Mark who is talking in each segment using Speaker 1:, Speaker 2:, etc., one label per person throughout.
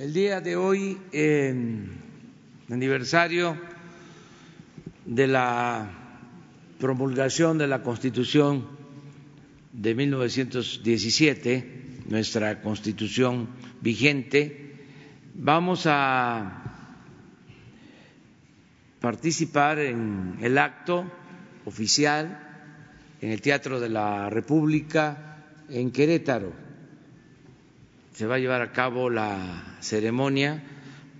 Speaker 1: El día de hoy, aniversario de la promulgación de la Constitución de 1917, nuestra Constitución vigente, vamos a participar en el acto oficial en el Teatro de la República en Querétaro se va a llevar a cabo la ceremonia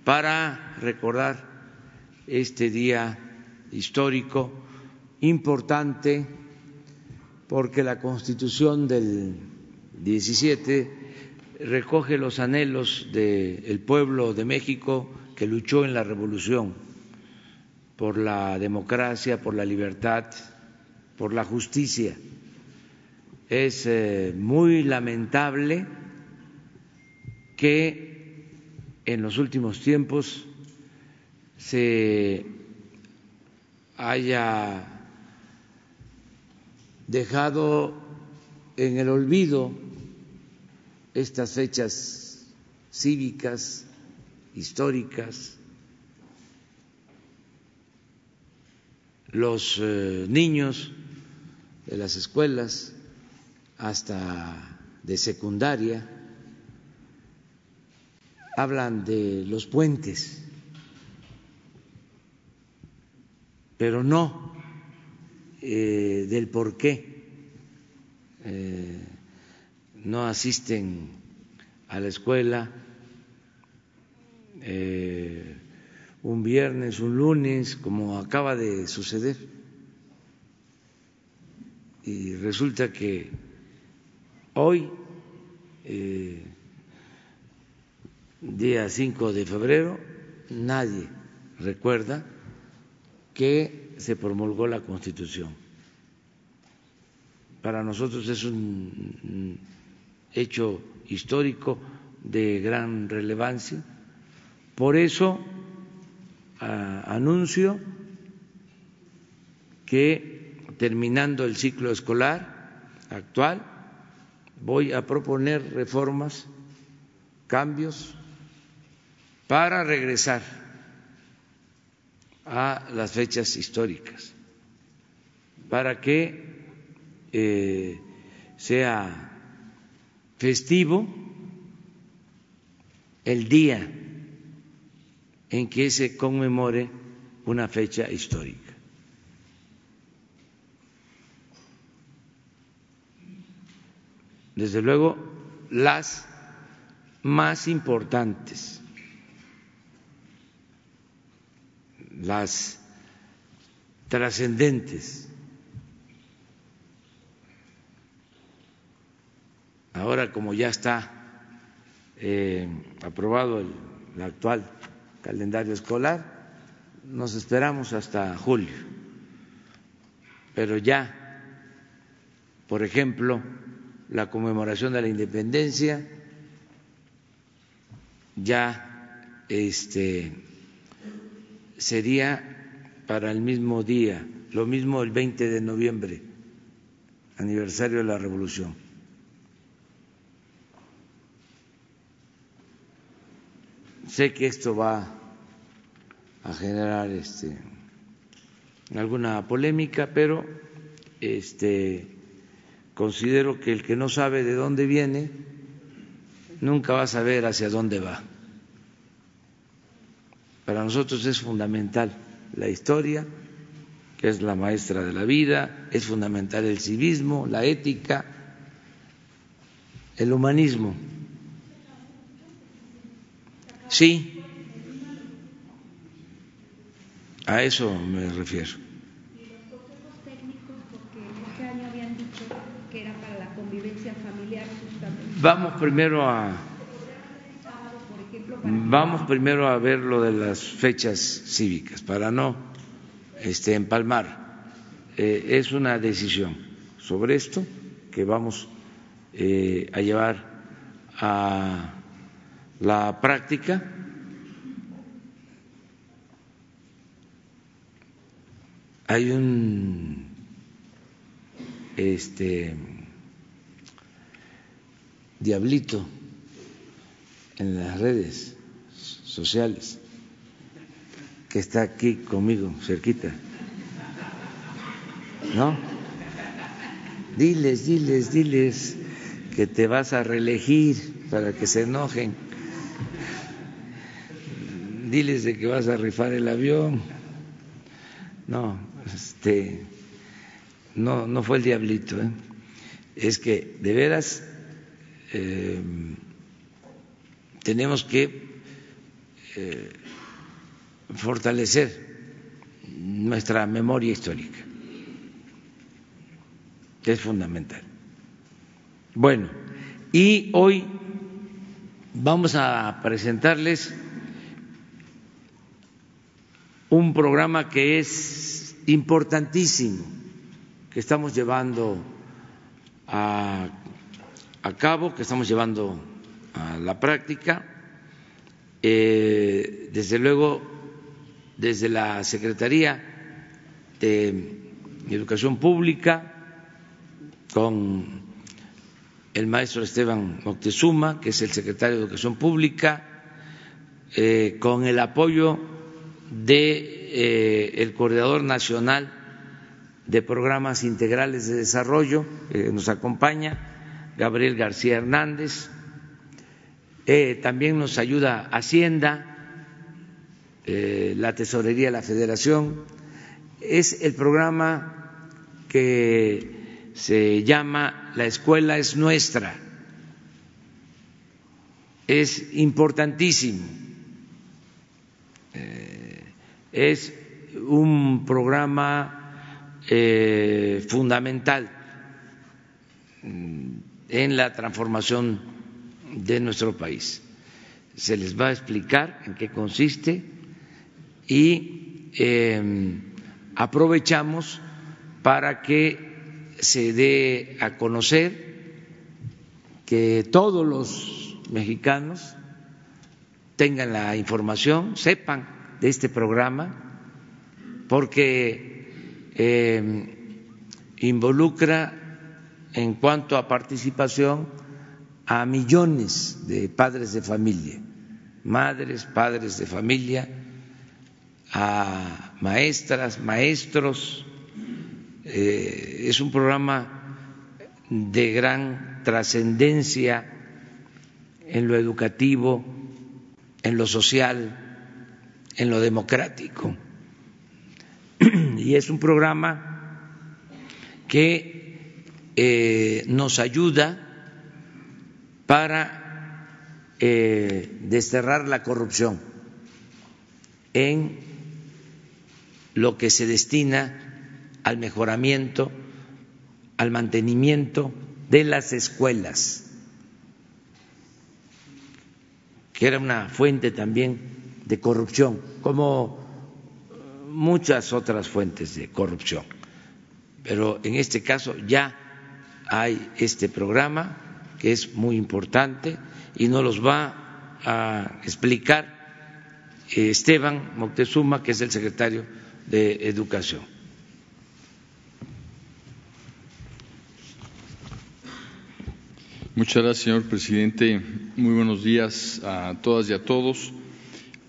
Speaker 1: para recordar este día histórico importante porque la constitución del 17 recoge los anhelos del pueblo de México que luchó en la revolución por la democracia, por la libertad, por la justicia. Es eh, muy lamentable que en los últimos tiempos se haya dejado en el olvido estas fechas cívicas, históricas, los eh, niños de las escuelas hasta de secundaria hablan de los puentes, pero no eh, del por qué eh, no asisten a la escuela eh, un viernes, un lunes, como acaba de suceder. Y resulta que hoy día 5 de febrero, nadie recuerda que se promulgó la Constitución. Para nosotros es un hecho histórico de gran relevancia. Por eso anuncio que terminando el ciclo escolar actual voy a proponer reformas, cambios para regresar a las fechas históricas, para que eh, sea festivo el día en que se conmemore una fecha histórica. Desde luego, las más importantes las trascendentes. Ahora, como ya está eh, aprobado el, el actual calendario escolar, nos esperamos hasta julio. Pero ya, por ejemplo, la conmemoración de la independencia, ya este sería para el mismo día, lo mismo el 20 de noviembre, aniversario de la revolución. Sé que esto va a generar este, alguna polémica, pero este, considero que el que no sabe de dónde viene nunca va a saber hacia dónde va. Para nosotros es fundamental la historia, que es la maestra de la vida, es fundamental el civismo, la ética, el humanismo. Sí, a eso me refiero.
Speaker 2: ¿Y los consejos técnicos, porque este año habían dicho que era para la convivencia familiar justamente?
Speaker 1: Vamos primero a vamos primero a ver lo de las fechas cívicas para no este, empalmar. Eh, es una decisión sobre esto que vamos eh, a llevar a la práctica. Hay un este diablito en las redes sociales que está aquí conmigo, cerquita. ¿No? Diles, diles, diles que te vas a reelegir para que se enojen. Diles de que vas a rifar el avión. No, este, no, no fue el diablito. ¿eh? Es que de veras eh, tenemos que eh, fortalecer nuestra memoria histórica. Es fundamental. Bueno, y hoy vamos a presentarles un programa que es importantísimo, que estamos llevando a, a cabo, que estamos llevando a la práctica. Eh, desde luego, desde la Secretaría de Educación Pública, con el maestro Esteban Moctezuma, que es el secretario de Educación Pública, eh, con el apoyo de eh, coordinador nacional de programas integrales de desarrollo, que nos acompaña, Gabriel García Hernández, eh, también nos ayuda Hacienda, la Tesorería de la Federación, es el programa que se llama La escuela es nuestra. Es importantísimo. Eh, es un programa eh, fundamental en la transformación de nuestro país. Se les va a explicar en qué consiste y eh, aprovechamos para que se dé a conocer, que todos los mexicanos tengan la información, sepan de este programa, porque eh, involucra en cuanto a participación a millones de padres de familia, madres, padres de familia, a maestras, maestros, eh, es un programa de gran trascendencia en lo educativo, en lo social, en lo democrático. Y es un programa que eh, nos ayuda para eh, desterrar la corrupción en lo que se destina al mejoramiento, al mantenimiento de las escuelas, que era una fuente también de corrupción, como muchas otras fuentes de corrupción. Pero en este caso ya hay este programa que es muy importante y nos los va a explicar Esteban Moctezuma, que es el secretario de Educación.
Speaker 3: Muchas gracias, señor presidente. Muy buenos días a todas y a todos.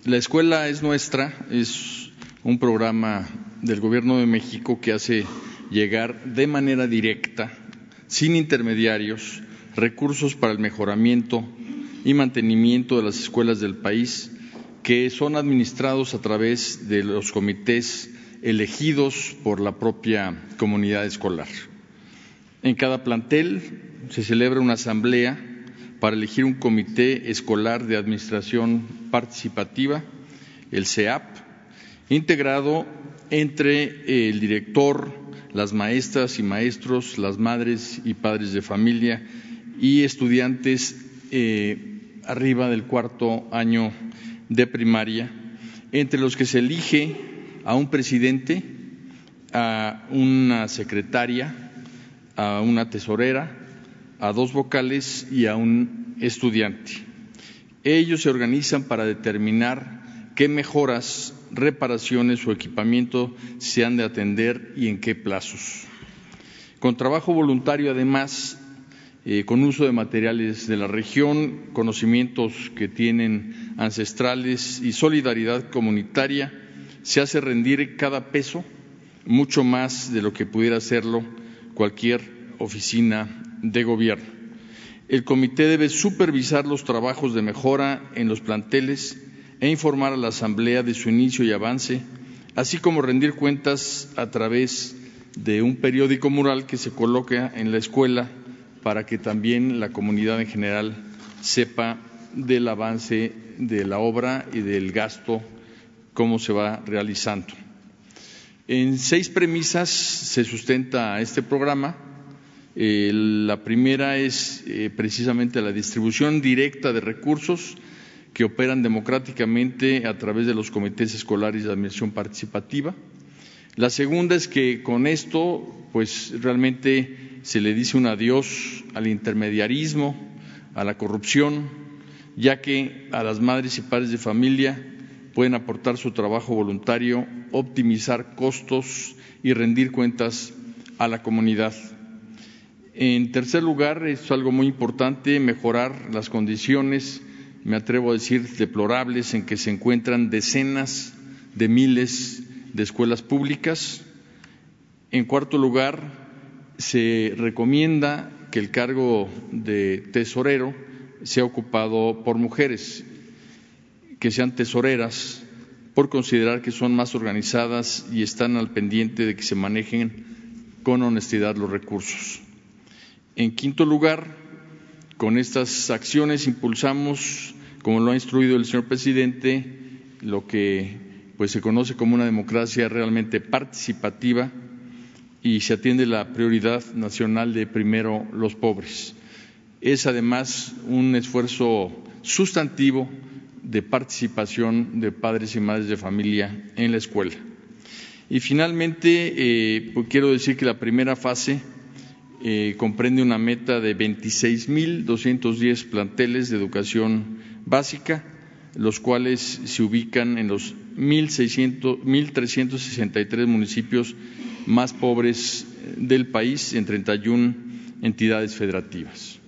Speaker 3: La escuela es nuestra, es un programa del Gobierno de México que hace llegar de manera directa, sin intermediarios, recursos para el mejoramiento y mantenimiento de las escuelas del país, que son administrados a través de los comités elegidos por la propia comunidad escolar. En cada plantel se celebra una asamblea para elegir un comité escolar de administración participativa, el CEAP, integrado entre el director, las maestras y maestros, las madres y padres de familia y estudiantes eh, arriba del cuarto año de primaria, entre los que se elige a un presidente, a una secretaria, a una tesorera, a dos vocales y a un estudiante. Ellos se organizan para determinar qué mejoras, reparaciones o equipamiento se han de atender y en qué plazos. Con trabajo voluntario, además, eh, con uso de materiales de la región, conocimientos que tienen ancestrales y solidaridad comunitaria, se hace rendir cada peso mucho más de lo que pudiera hacerlo cualquier oficina de gobierno. El comité debe supervisar los trabajos de mejora en los planteles e informar a la Asamblea de su inicio y avance, así como rendir cuentas a través de un periódico mural que se coloca en la escuela para que también la comunidad en general sepa del avance de la obra y del gasto, cómo se va realizando. En seis premisas se sustenta este programa. Eh, la primera es eh, precisamente la distribución directa de recursos que operan democráticamente a través de los comités escolares de admisión participativa. La segunda es que con esto, pues realmente se le dice un adiós al intermediarismo, a la corrupción, ya que a las madres y padres de familia pueden aportar su trabajo voluntario, optimizar costos y rendir cuentas a la comunidad. En tercer lugar, es algo muy importante, mejorar las condiciones, me atrevo a decir, deplorables en que se encuentran decenas de miles de escuelas públicas. En cuarto lugar, se recomienda que el cargo de tesorero sea ocupado por mujeres que sean tesoreras por considerar que son más organizadas y están al pendiente de que se manejen con honestidad los recursos. En quinto lugar, con estas acciones impulsamos, como lo ha instruido el señor presidente, lo que pues se conoce como una democracia realmente participativa y se atiende la prioridad nacional de primero los pobres. Es además un esfuerzo sustantivo de participación de padres y madres de familia en la escuela. Y finalmente, eh, pues quiero decir que la primera fase eh, comprende una meta de 26.210 planteles de educación básica, los cuales se ubican en los 1.363 municipios más pobres del país en 31 entidades federativas.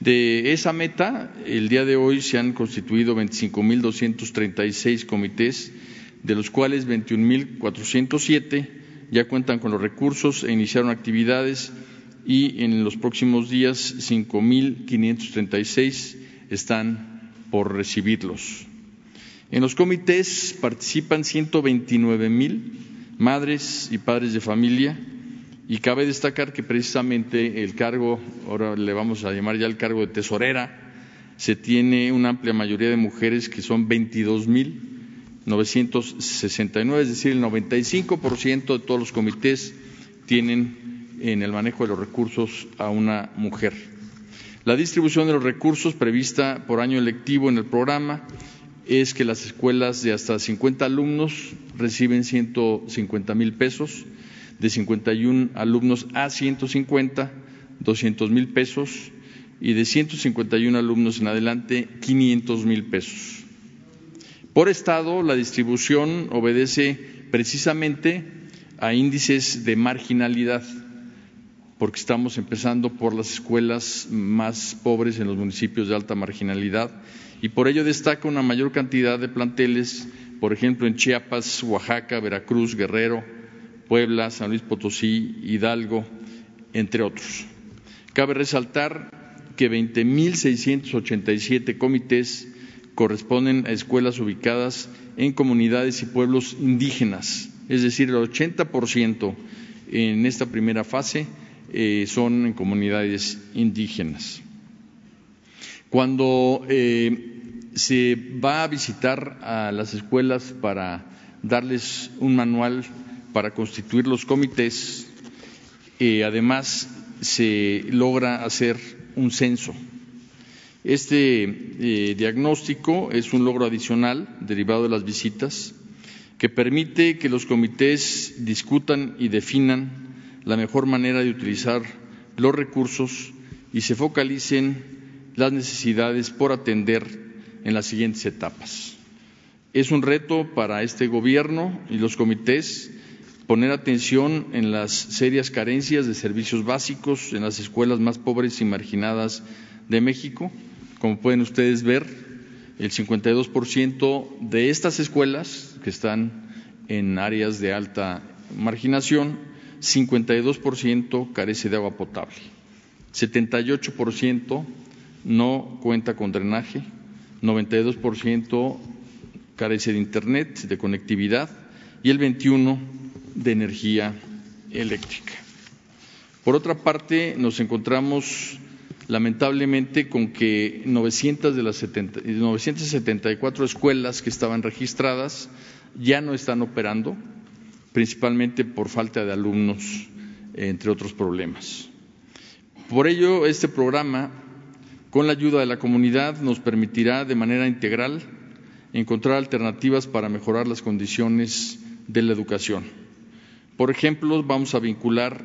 Speaker 3: De esa meta, el día de hoy se han constituido 25.236 comités, de los cuales 21.407 ya cuentan con los recursos e iniciaron actividades y en los próximos días 5.536 están por recibirlos. En los comités participan 129.000 madres y padres de familia y cabe destacar que precisamente el cargo, ahora le vamos a llamar ya el cargo de tesorera, se tiene una amplia mayoría de mujeres que son 22.969, es decir, el 95% de todos los comités tienen en el manejo de los recursos a una mujer. La distribución de los recursos prevista por año electivo en el programa es que las escuelas de hasta 50 alumnos reciben 150 mil pesos, de 51 alumnos a 150, 200 mil pesos y de 151 alumnos en adelante, 500 mil pesos. Por estado, la distribución obedece precisamente a índices de marginalidad, porque estamos empezando por las escuelas más pobres en los municipios de alta marginalidad y por ello destaca una mayor cantidad de planteles, por ejemplo, en Chiapas, Oaxaca, Veracruz, Guerrero, Puebla, San Luis Potosí, Hidalgo, entre otros. Cabe resaltar que 20.687 comités corresponden a escuelas ubicadas en comunidades y pueblos indígenas, es decir, el 80% en esta primera fase eh, son en comunidades indígenas. Cuando eh, se va a visitar a las escuelas para darles un manual para constituir los comités, eh, además se logra hacer un censo. Este eh, diagnóstico es un logro adicional derivado de las visitas que permite que los comités discutan y definan la mejor manera de utilizar los recursos y se focalicen las necesidades por atender en las siguientes etapas. Es un reto para este Gobierno y los comités poner atención en las serias carencias de servicios básicos en las escuelas más pobres y marginadas de México. Como pueden ustedes ver, el 52% de estas escuelas que están en áreas de alta marginación, 52% carece de agua potable, 78% no cuenta con drenaje, 92% carece de internet, de conectividad y el 21 de energía eléctrica. Por otra parte, nos encontramos lamentablemente con que 900 de las 974 escuelas que estaban registradas ya no están operando, principalmente por falta de alumnos, entre otros problemas. Por ello, este programa, con la ayuda de la comunidad, nos permitirá de manera integral encontrar alternativas para mejorar las condiciones de la educación. Por ejemplo, vamos a vincular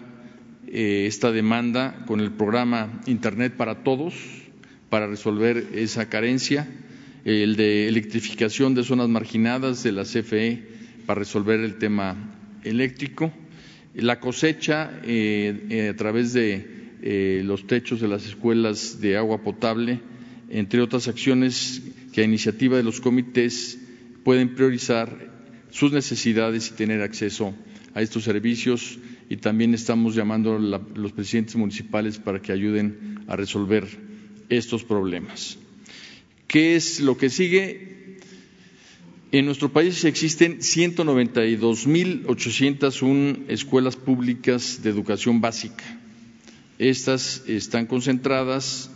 Speaker 3: eh, esta demanda con el programa Internet para Todos para resolver esa carencia, el de electrificación de zonas marginadas de la CFE para resolver el tema eléctrico, la cosecha eh, eh, a través de los techos de las escuelas de agua potable, entre otras acciones que a iniciativa de los comités pueden priorizar sus necesidades y tener acceso a estos servicios y también estamos llamando a los presidentes municipales para que ayuden a resolver estos problemas. ¿Qué es lo que sigue? En nuestro país existen 192.801 escuelas públicas de educación básica. Estas están concentradas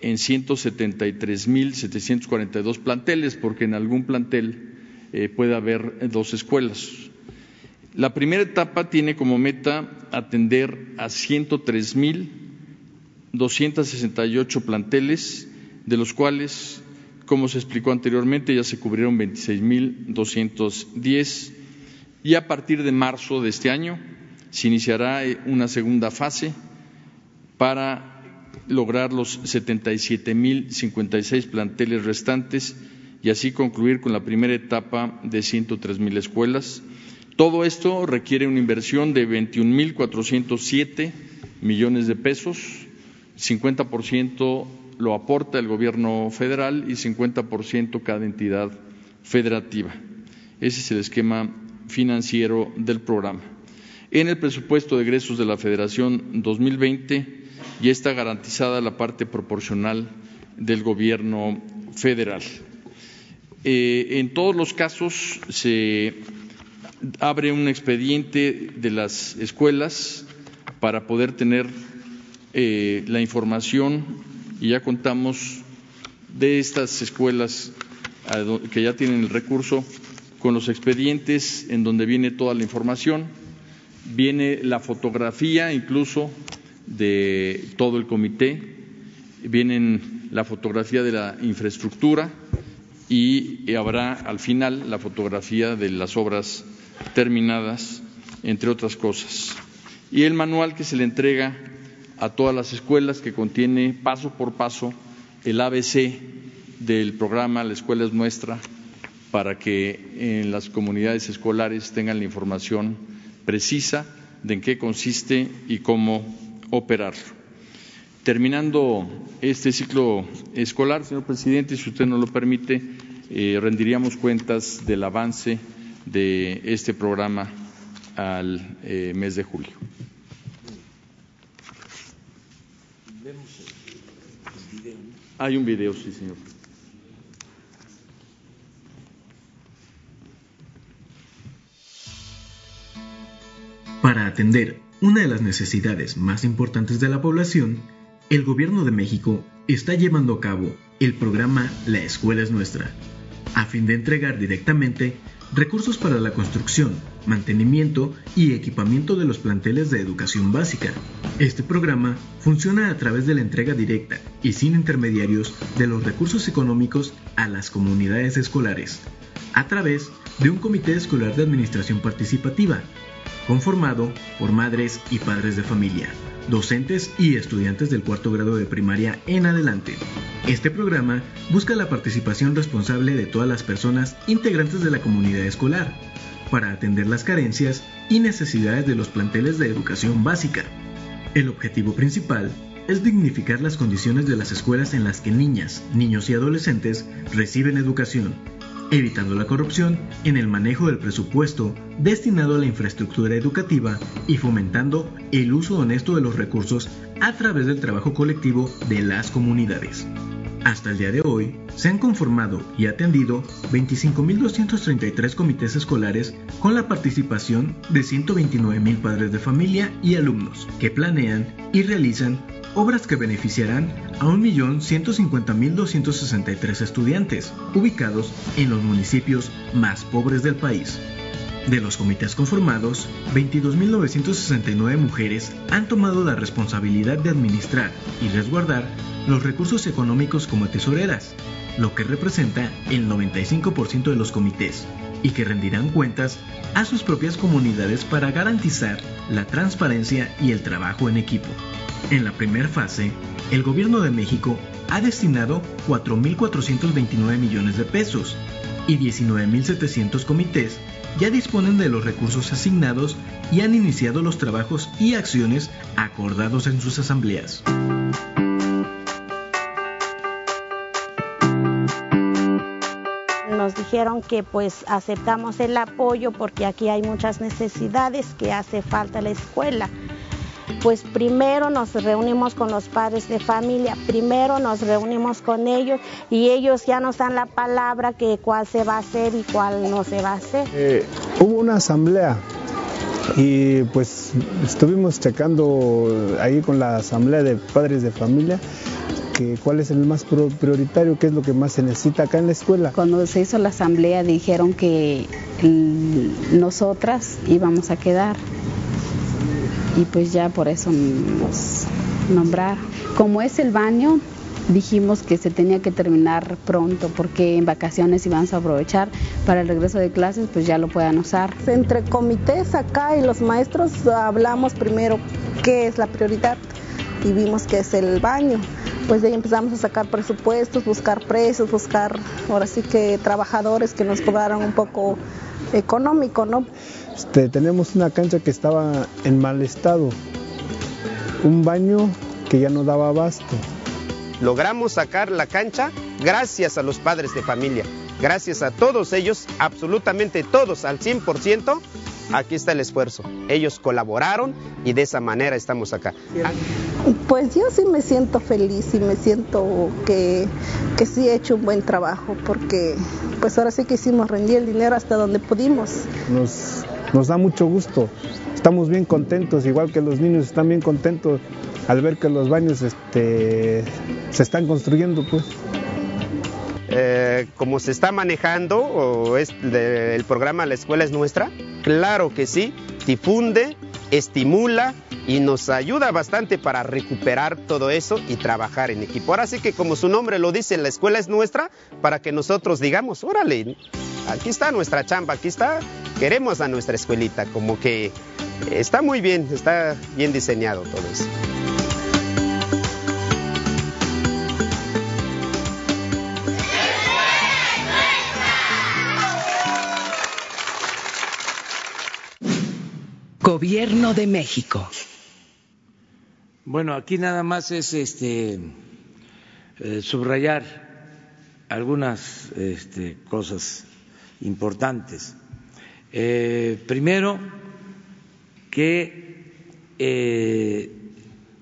Speaker 3: en 173.742 planteles, porque en algún plantel eh, puede haber dos escuelas. La primera etapa tiene como meta atender a 103.268 planteles, de los cuales, como se explicó anteriormente, ya se cubrieron 26.210 y a partir de marzo de este año se iniciará eh, una segunda fase para lograr los 77.056 planteles restantes y así concluir con la primera etapa de 103.000 escuelas todo esto requiere una inversión de 21.407 millones de pesos, 50% lo aporta el gobierno federal y 50% cada entidad federativa. Ese es el esquema financiero del programa. En el presupuesto de egresos de la Federación 2020 ya está garantizada la parte proporcional del gobierno federal. Eh, en todos los casos se abre un expediente de las escuelas para poder tener eh, la información y ya contamos de estas escuelas que ya tienen el recurso con los expedientes en donde viene toda la información, viene la fotografía incluso de todo el comité, vienen la fotografía de la infraestructura y habrá al final la fotografía de las obras terminadas, entre otras cosas. Y el manual que se le entrega a todas las escuelas que contiene paso por paso el ABC del programa La escuela es nuestra para que en las comunidades escolares tengan la información precisa de en qué consiste y cómo operarlo. Terminando este ciclo escolar, señor presidente, si usted no lo permite, eh, rendiríamos cuentas del avance de este programa al eh, mes de julio. Hay un video, sí, señor.
Speaker 4: Para atender una de las necesidades más importantes de la población, el Gobierno de México está llevando a cabo el programa La Escuela es Nuestra, a fin de entregar directamente recursos para la construcción mantenimiento y equipamiento de los planteles de educación básica. Este programa funciona a través de la entrega directa y sin intermediarios de los recursos económicos a las comunidades escolares, a través de un comité escolar de administración participativa, conformado por madres y padres de familia docentes y estudiantes del cuarto grado de primaria en adelante. Este programa busca la participación responsable de todas las personas integrantes de la comunidad escolar para atender las carencias y necesidades de los planteles de educación básica. El objetivo principal es dignificar las condiciones de las escuelas en las que niñas, niños y adolescentes reciben educación evitando la corrupción en el manejo del presupuesto destinado a la infraestructura educativa y fomentando el uso honesto de los recursos a través del trabajo colectivo de las comunidades. Hasta el día de hoy, se han conformado y atendido 25.233 comités escolares con la participación de 129.000 padres de familia y alumnos que planean y realizan obras que beneficiarán a 1.150.263 estudiantes, ubicados en los municipios más pobres del país. De los comités conformados, 22.969 mujeres han tomado la responsabilidad de administrar y resguardar los recursos económicos como tesoreras, lo que representa el 95% de los comités, y que rendirán cuentas a sus propias comunidades para garantizar la transparencia y el trabajo en equipo. En la primera fase, el gobierno de México ha destinado 4.429 millones de pesos y 19.700 comités ya disponen de los recursos asignados y han iniciado los trabajos y acciones acordados en sus asambleas.
Speaker 5: Dijeron que pues aceptamos el apoyo porque aquí hay muchas necesidades que hace falta la escuela pues primero nos reunimos con los padres de familia, primero nos reunimos con ellos y ellos ya nos dan la palabra que cuál se va a hacer y cuál no se va a hacer.
Speaker 6: Eh, hubo una asamblea y pues estuvimos checando ahí con la asamblea de padres de familia que cuál es el más prioritario, qué es lo que más se necesita acá en la escuela.
Speaker 7: Cuando se hizo la asamblea dijeron que nosotras íbamos a quedar y pues ya por eso nos nombrar. Como es el baño, dijimos que se tenía que terminar pronto porque en vacaciones íbamos a aprovechar para el regreso de clases, pues ya lo puedan usar.
Speaker 8: Entre comités acá y los maestros hablamos primero qué es la prioridad y vimos que es el baño. Pues de ahí empezamos a sacar presupuestos, buscar precios, buscar ahora sí que trabajadores que nos cobraran un poco económico, ¿no?
Speaker 6: Este, tenemos una cancha que estaba en mal estado, un baño que ya no daba abasto.
Speaker 9: Logramos sacar la cancha gracias a los padres de familia, gracias a todos ellos, absolutamente todos, al 100%, aquí está el esfuerzo. Ellos colaboraron y de esa manera estamos acá.
Speaker 8: Pues yo sí me siento feliz y me siento que, que sí he hecho un buen trabajo porque pues ahora sí que hicimos rendir el dinero hasta donde pudimos.
Speaker 6: Nos nos da mucho gusto. Estamos bien contentos, igual que los niños están bien contentos al ver que los baños este, se están construyendo, pues.
Speaker 9: Eh, como se está manejando es el programa La Escuela es Nuestra, claro que sí, difunde, estimula y nos ayuda bastante para recuperar todo eso y trabajar en equipo. Ahora sí que como su nombre lo dice, la escuela es nuestra, para que nosotros digamos, órale, aquí está nuestra chamba, aquí está queremos a nuestra escuelita, como que está muy bien, está bien diseñado todo eso.
Speaker 10: Gobierno de México.
Speaker 1: Bueno, aquí nada más es este eh, subrayar algunas este, cosas importantes. Eh, primero, que eh,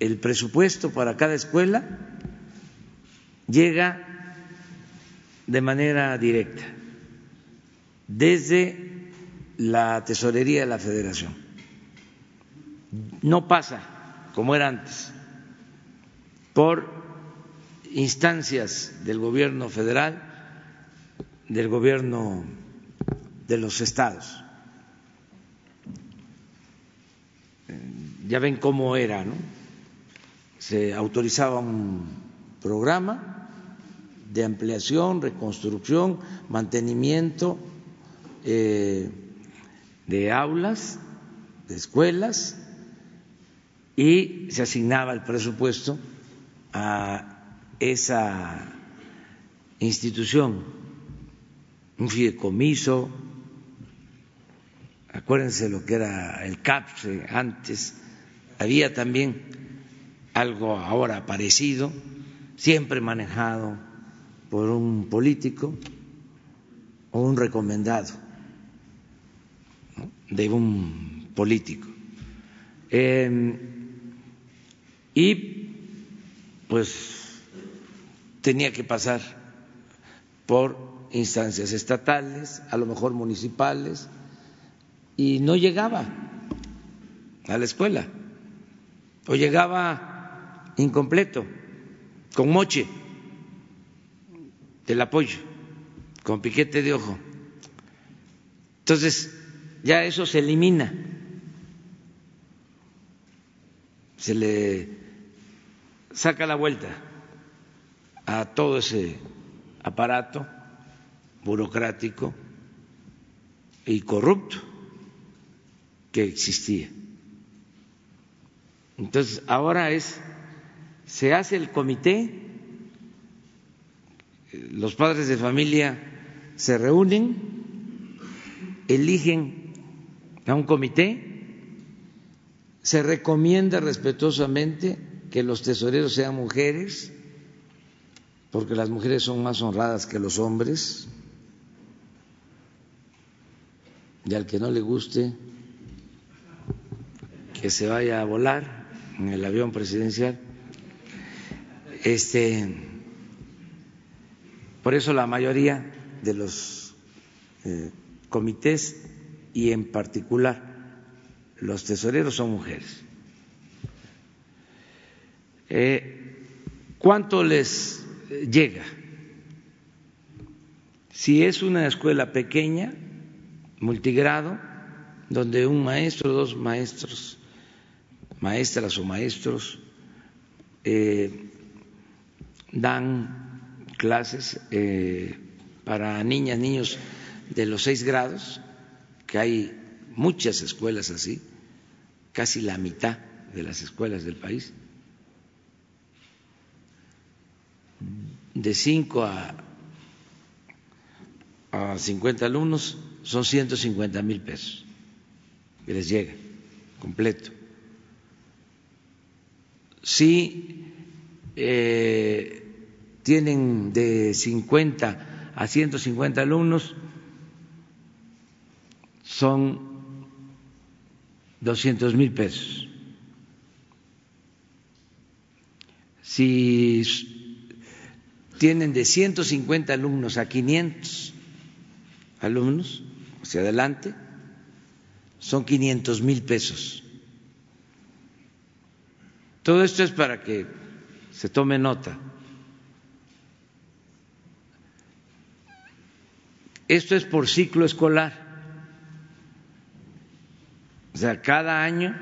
Speaker 1: el presupuesto para cada escuela llega de manera directa desde la tesorería de la federación. No pasa como era antes, por instancias del gobierno federal, del gobierno de los estados. ya ven cómo era, ¿no? Se autorizaba un programa de ampliación, reconstrucción, mantenimiento eh, de aulas, de escuelas, y se asignaba el presupuesto a esa institución, un fideicomiso, acuérdense lo que era el CAPSE antes, había también algo ahora parecido, siempre manejado por un político o un recomendado de un político. Eh, y pues tenía que pasar por instancias estatales, a lo mejor municipales, y no llegaba a la escuela, o llegaba incompleto, con moche del apoyo, con piquete de ojo. Entonces, ya eso se elimina, se le saca la vuelta a todo ese aparato burocrático y corrupto que existía. Entonces, ahora es, se hace el comité, los padres de familia se reúnen, eligen a un comité, se recomienda respetuosamente que los tesoreros sean mujeres, porque las mujeres son más honradas que los hombres, y al que no le guste que se vaya a volar en el avión presidencial. Este, por eso la mayoría de los eh, comités y en particular los tesoreros son mujeres. Eh, ¿Cuánto les llega? Si es una escuela pequeña, multigrado, donde un maestro, dos maestros, maestras o maestros eh, dan clases eh, para niñas, niños de los seis grados, que hay muchas escuelas así, casi la mitad de las escuelas del país, de cinco a, a 50 alumnos son 150 mil pesos que les llega completo. Si eh, tienen de 50 a 150 alumnos, son 200 mil pesos. Si tienen de 150 alumnos a 500 alumnos hacia adelante, son 500 mil pesos. Todo esto es para que se tome nota. Esto es por ciclo escolar. O sea, cada año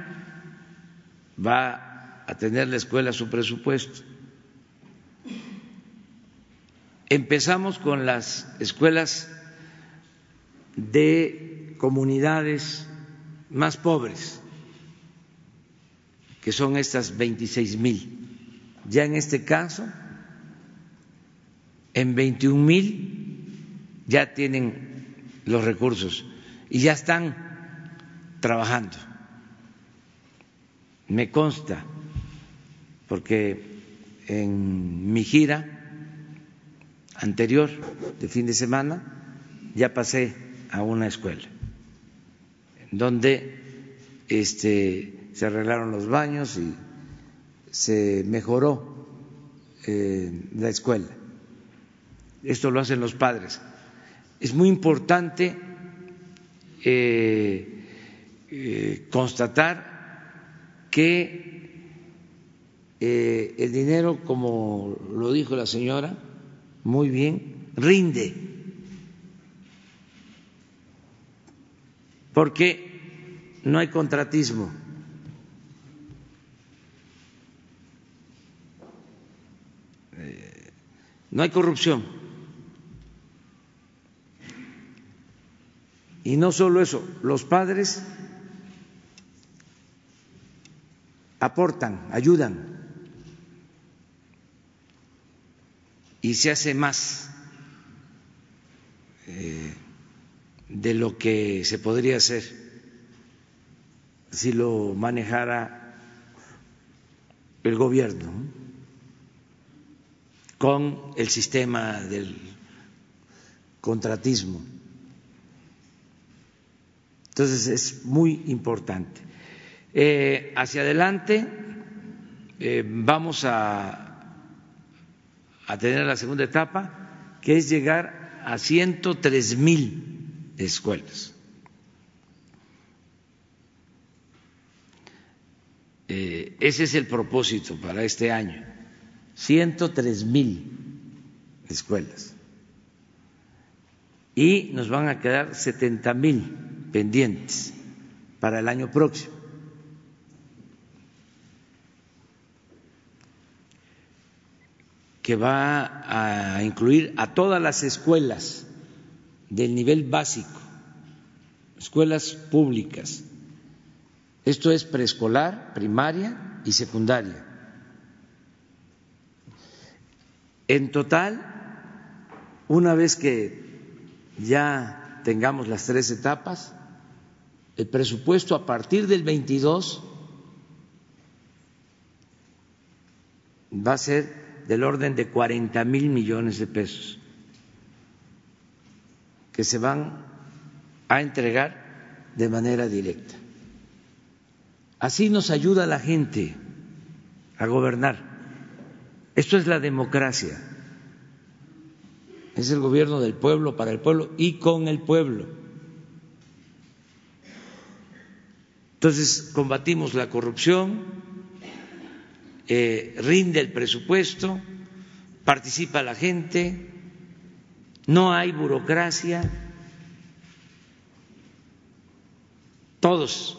Speaker 1: va a tener la escuela su presupuesto. Empezamos con las escuelas de comunidades más pobres, que son estas 26 mil. Ya en este caso, en 21 mil ya tienen los recursos y ya están trabajando. Me consta, porque en mi gira anterior de fin de semana ya pasé a una escuela donde este, se arreglaron los baños y se mejoró eh, la escuela. Esto lo hacen los padres. Es muy importante eh, eh, constatar que el dinero, como lo dijo la señora, muy bien, rinde, porque no hay contratismo. Eh, no hay corrupción. Y no solo eso, los padres aportan, ayudan. Y se hace más eh, de lo que se podría hacer si lo manejara el gobierno con el sistema del contratismo. Entonces es muy importante. Eh, hacia adelante eh, vamos a, a tener la segunda etapa, que es llegar a 103 mil escuelas. Eh, ese es el propósito para este año, 103 mil escuelas. Y nos van a quedar 70 mil pendientes para el año próximo. Que va a incluir a todas las escuelas del nivel básico, escuelas públicas. Esto es preescolar, primaria y secundaria. En total, una vez que ya tengamos las tres etapas, el presupuesto a partir del 22 va a ser del orden de 40 mil millones de pesos que se van a entregar de manera directa. Así nos ayuda la gente a gobernar. Esto es la democracia. Es el gobierno del pueblo, para el pueblo y con el pueblo. Entonces combatimos la corrupción, eh, rinde el presupuesto, participa la gente, no hay burocracia, todos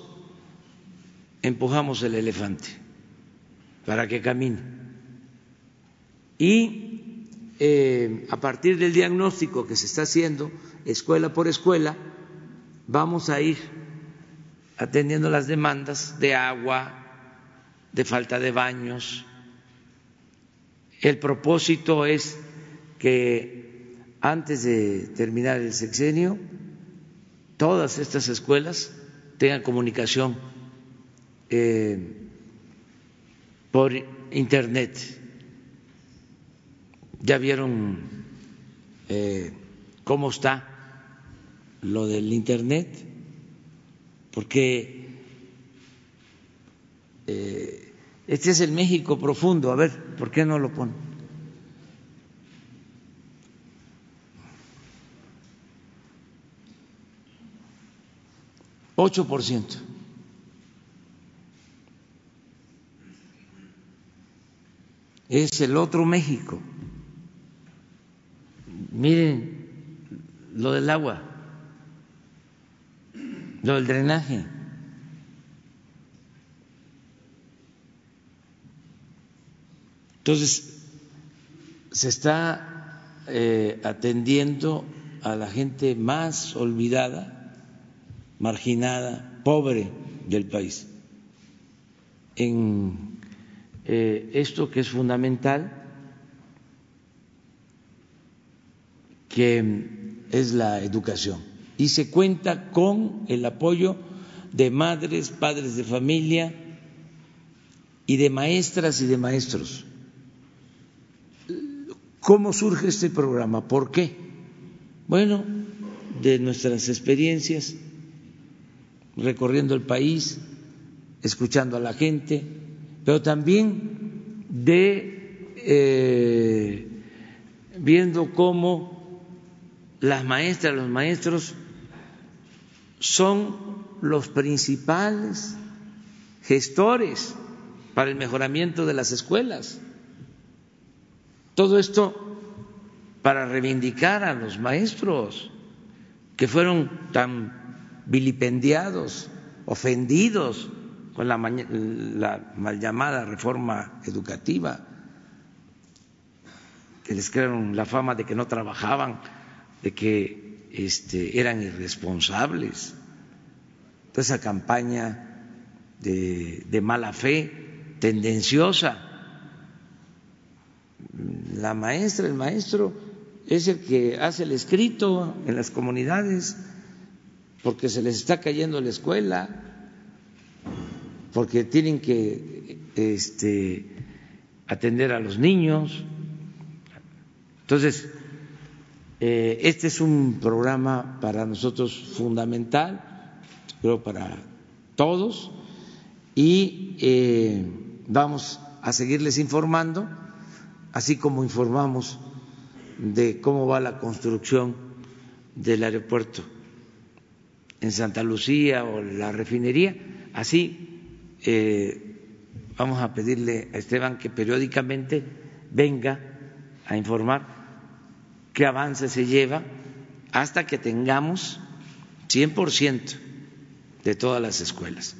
Speaker 1: empujamos el elefante para que camine. Y eh, a partir del diagnóstico que se está haciendo, escuela por escuela, vamos a ir atendiendo las demandas de agua, de falta de baños. El propósito es que antes de terminar el sexenio, todas estas escuelas tengan comunicación eh, por Internet. Ya vieron eh, cómo está lo del Internet, porque eh, este es el México profundo. A ver, ¿por qué no lo pone? Ocho por ciento. Es el otro México. Miren lo del agua, lo del drenaje. Entonces, se está eh, atendiendo a la gente más olvidada, marginada, pobre del país. En eh, esto que es fundamental, que es la educación. Y se cuenta con el apoyo de madres, padres de familia y de maestras y de maestros ¿Cómo surge este programa? ¿Por qué? Bueno, de nuestras experiencias, recorriendo el país, escuchando a la gente, pero también de eh, viendo cómo las maestras, los maestros son los principales gestores para el mejoramiento de las escuelas. Todo esto para reivindicar a los maestros que fueron tan vilipendiados, ofendidos con la, mal llamada reforma educativa, que les crearon la fama de que no trabajaban, de que este, eran irresponsables. Toda esa campaña de, de mala fe, tendenciosa. La maestra, el maestro es el que hace el escrito en las comunidades porque se les está cayendo la escuela, porque tienen que este, atender a los niños. Entonces, eh, este es un programa para nosotros fundamental, creo para todos, y eh, vamos a seguirles informando, así como informamos de cómo va la construcción del aeropuerto en Santa Lucía o la refinería. Así eh, vamos a pedirle a Esteban que periódicamente venga a informar qué avance se lleva hasta que tengamos 100% de todas las escuelas.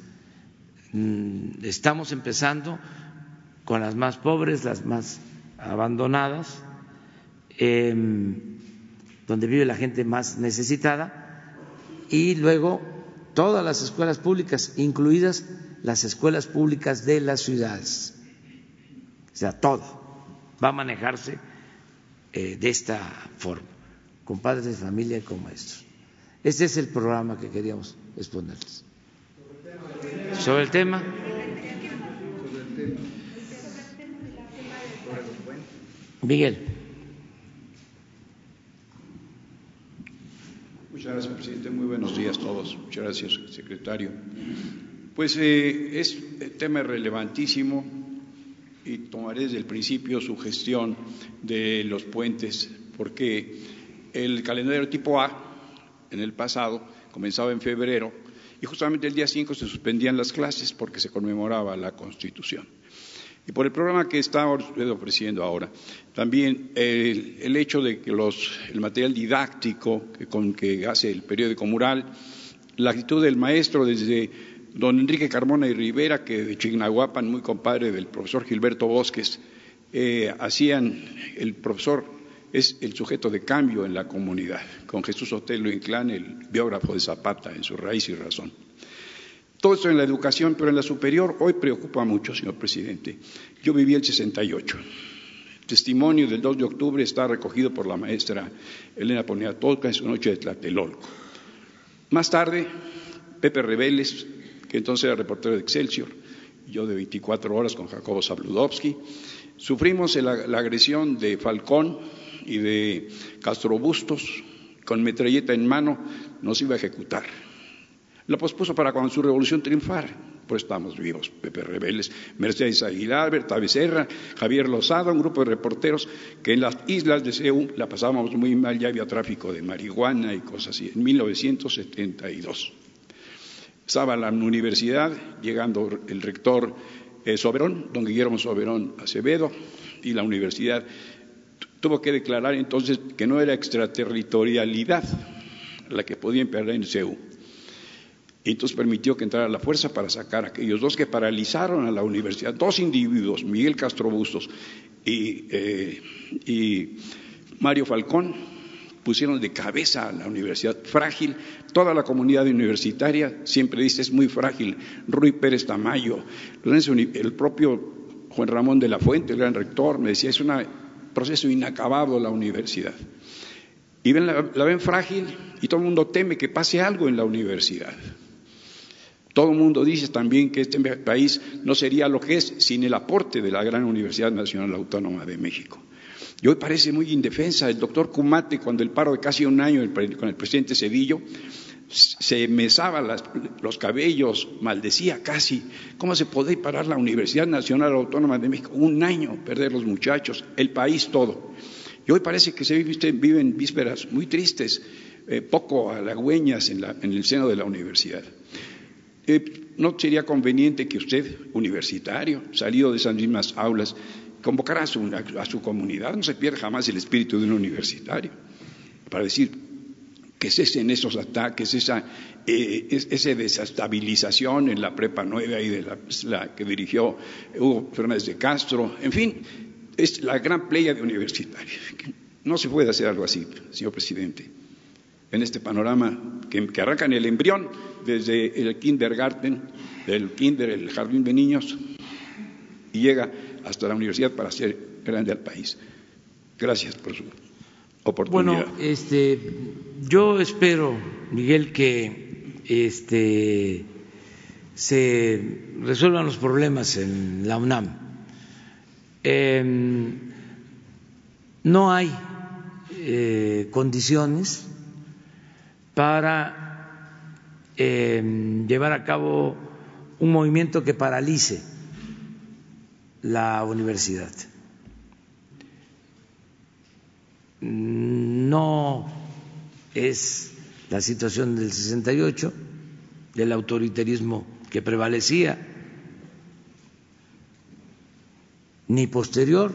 Speaker 1: Mm, estamos empezando con las más pobres, las más abandonadas, em, donde vive la gente más necesitada, y luego todas las escuelas públicas, incluidas las escuelas públicas de las ciudades. O sea, todo va a manejarse eh, de esta forma, con padres de familia y con maestros. Este es el programa que queríamos exponerles. Sobre el tema. Miguel.
Speaker 11: Muchas gracias, presidente. Muy buenos días a todos. Muchas gracias, secretario. Pues eh, es el tema relevantísimo y tomaré desde el principio su gestión de los puentes, porque el calendario tipo A en el pasado comenzaba en febrero y justamente el día 5 se suspendían las clases porque se conmemoraba la Constitución. Y por el programa que está ofreciendo ahora, también el, hecho de que el material didáctico con que hace el periódico mural, la actitud del maestro desde don Enrique Carmona y Rivera, que de Chignahuapan, muy compadre del profesor Gilberto Bosques, eh, hacían, el profesor es el sujeto de cambio en la comunidad, con Jesús Otelo Inclán, el biógrafo de Zapata, en su raíz y razón. Todo esto en la educación, pero en la superior hoy preocupa mucho, señor presidente. Yo viví el 68. El testimonio del 2 de octubre está recogido por la maestra Elena Poniatolca en su noche de Tlatelolco. Más tarde, Pepe Rebeles, que entonces era reportero de Excelsior, yo de 24 horas con Jacobo Zabludovsky, sufrimos la, la agresión de Falcón y de Castro Bustos, con metralleta en mano, nos iba a ejecutar la pospuso para cuando su revolución triunfara. Pues estamos vivos, Pepe Rebeles, Mercedes Aguilar, Berta Becerra, Javier Lozada, un grupo de reporteros que en las islas de Seúl la pasábamos muy mal, ya había tráfico de marihuana y cosas así, en 1972. Estaba la universidad, llegando el rector eh, Soberón, don Guillermo Soberón Acevedo, y la universidad tuvo que declarar entonces que no era extraterritorialidad la que podía imperar en Seúl y entonces permitió que entrara la fuerza para sacar a aquellos dos que paralizaron a la universidad, dos individuos, Miguel Castro Bustos y, eh, y Mario Falcón, pusieron de cabeza a la universidad frágil. Toda la comunidad universitaria siempre dice es muy frágil. Rui Pérez Tamayo, el propio Juan Ramón de la Fuente, el gran rector, me decía es un proceso inacabado la universidad. Y la ven frágil y todo el mundo teme que pase algo en la universidad. Todo el mundo dice también que este país no sería lo que es sin el aporte de la gran Universidad Nacional Autónoma de México. Y hoy parece muy indefensa. El doctor Cumate, cuando el paro de casi un año con el presidente Cedillo, se mesaba los cabellos, maldecía casi. ¿Cómo se puede parar la Universidad Nacional Autónoma de México? Un año, perder los muchachos, el país todo. Y hoy parece que se viven vísperas muy tristes, eh, poco halagüeñas en, en el seno de la universidad. Eh, ¿No sería conveniente que usted, universitario, salido de esas mismas aulas, convocara a su, comunidad? No se pierde jamás el espíritu de un universitario para decir que cesen esos ataques, esa, eh, desestabilización en la prepa nueva y de la, que dirigió Hugo Fernández de Castro, en fin, es la gran playa de universitarios. No se puede hacer algo así, señor presidente. En este panorama que, que arrancan el embrión desde el kindergarten, del kinder, el jardín de niños, y llega hasta la universidad para hacer grande al país. Gracias por su oportunidad.
Speaker 1: Bueno, este, yo espero, Miguel, que este, se resuelvan los problemas en la UNAM. Eh, no hay eh, condiciones para eh, llevar a cabo un movimiento que paralice la universidad. No es la situación del 68, del autoritarismo que prevalecía, ni posterior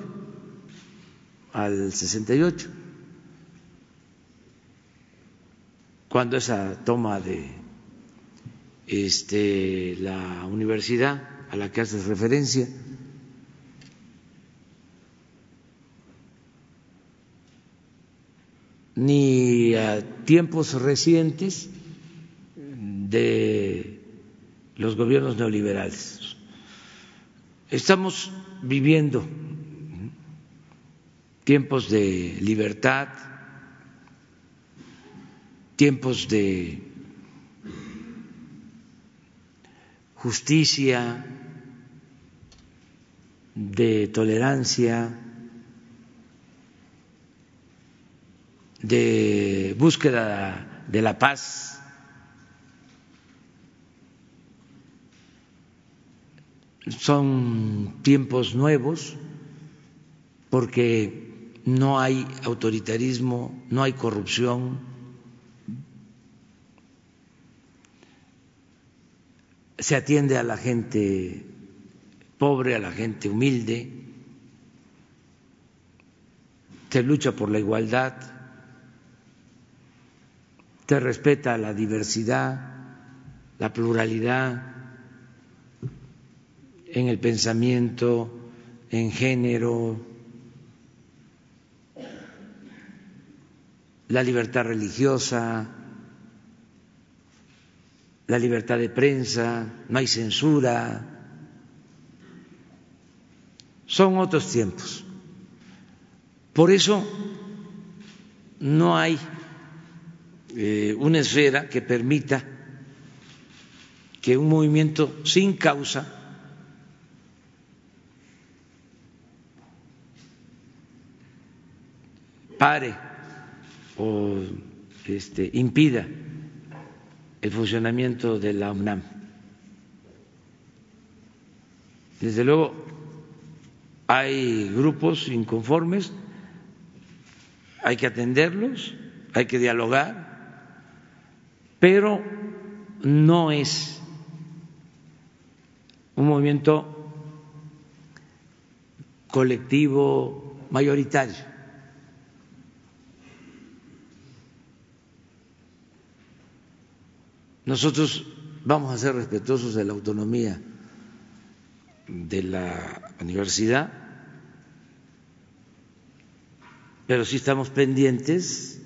Speaker 1: al 68, cuando esa toma de este, la universidad a la que haces referencia, ni a tiempos recientes de los gobiernos neoliberales. Estamos viviendo tiempos de libertad, tiempos de justicia, de tolerancia, de búsqueda de la paz. Son tiempos nuevos porque no hay autoritarismo, no hay corrupción. Se atiende a la gente pobre, a la gente humilde, se lucha por la igualdad te respeta la diversidad, la pluralidad en el pensamiento, en género, la libertad religiosa, la libertad de prensa, no hay censura. Son otros tiempos. Por eso no hay eh, una esfera que permita que un movimiento sin causa pare o este, impida el funcionamiento de la UNAM. Desde luego, hay grupos inconformes, hay que atenderlos, hay que dialogar, pero no es un movimiento colectivo mayoritario. Nosotros vamos a ser respetuosos de la autonomía de la universidad, pero sí estamos pendientes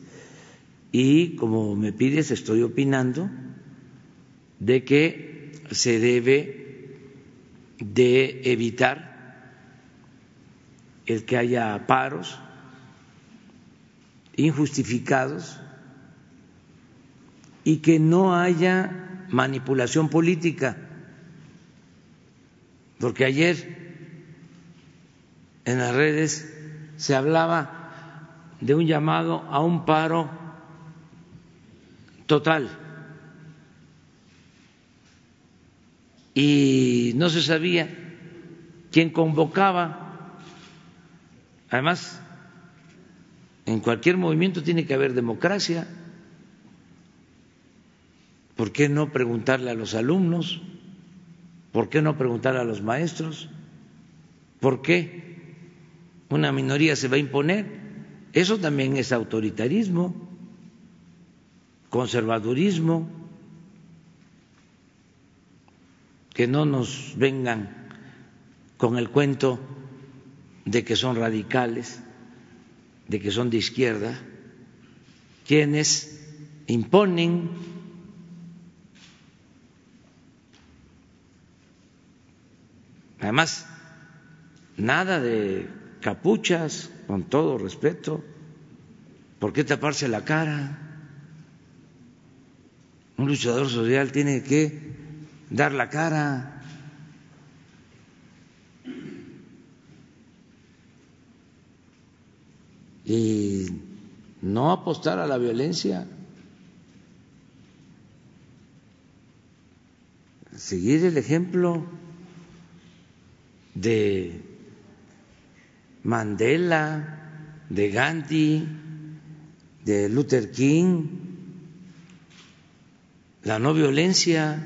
Speaker 1: y como me pides estoy opinando de que se debe de evitar el que haya paros injustificados y que no haya manipulación política, porque ayer en las redes se hablaba de un llamado a un paro total. Y no se sabía quién convocaba. Además, en cualquier movimiento tiene que haber democracia. ¿Por qué no preguntarle a los alumnos? ¿Por qué no preguntarle a los maestros? ¿Por qué una minoría se va a imponer? Eso también es autoritarismo conservadurismo, que no nos vengan con el cuento de que son radicales, de que son de izquierda, quienes imponen además nada de capuchas, con todo respeto, ¿por qué taparse la cara? Un luchador social tiene que dar la cara. Y no apostar a la violencia. Seguir el ejemplo de Mandela, de Gandhi, de Luther King, la no violencia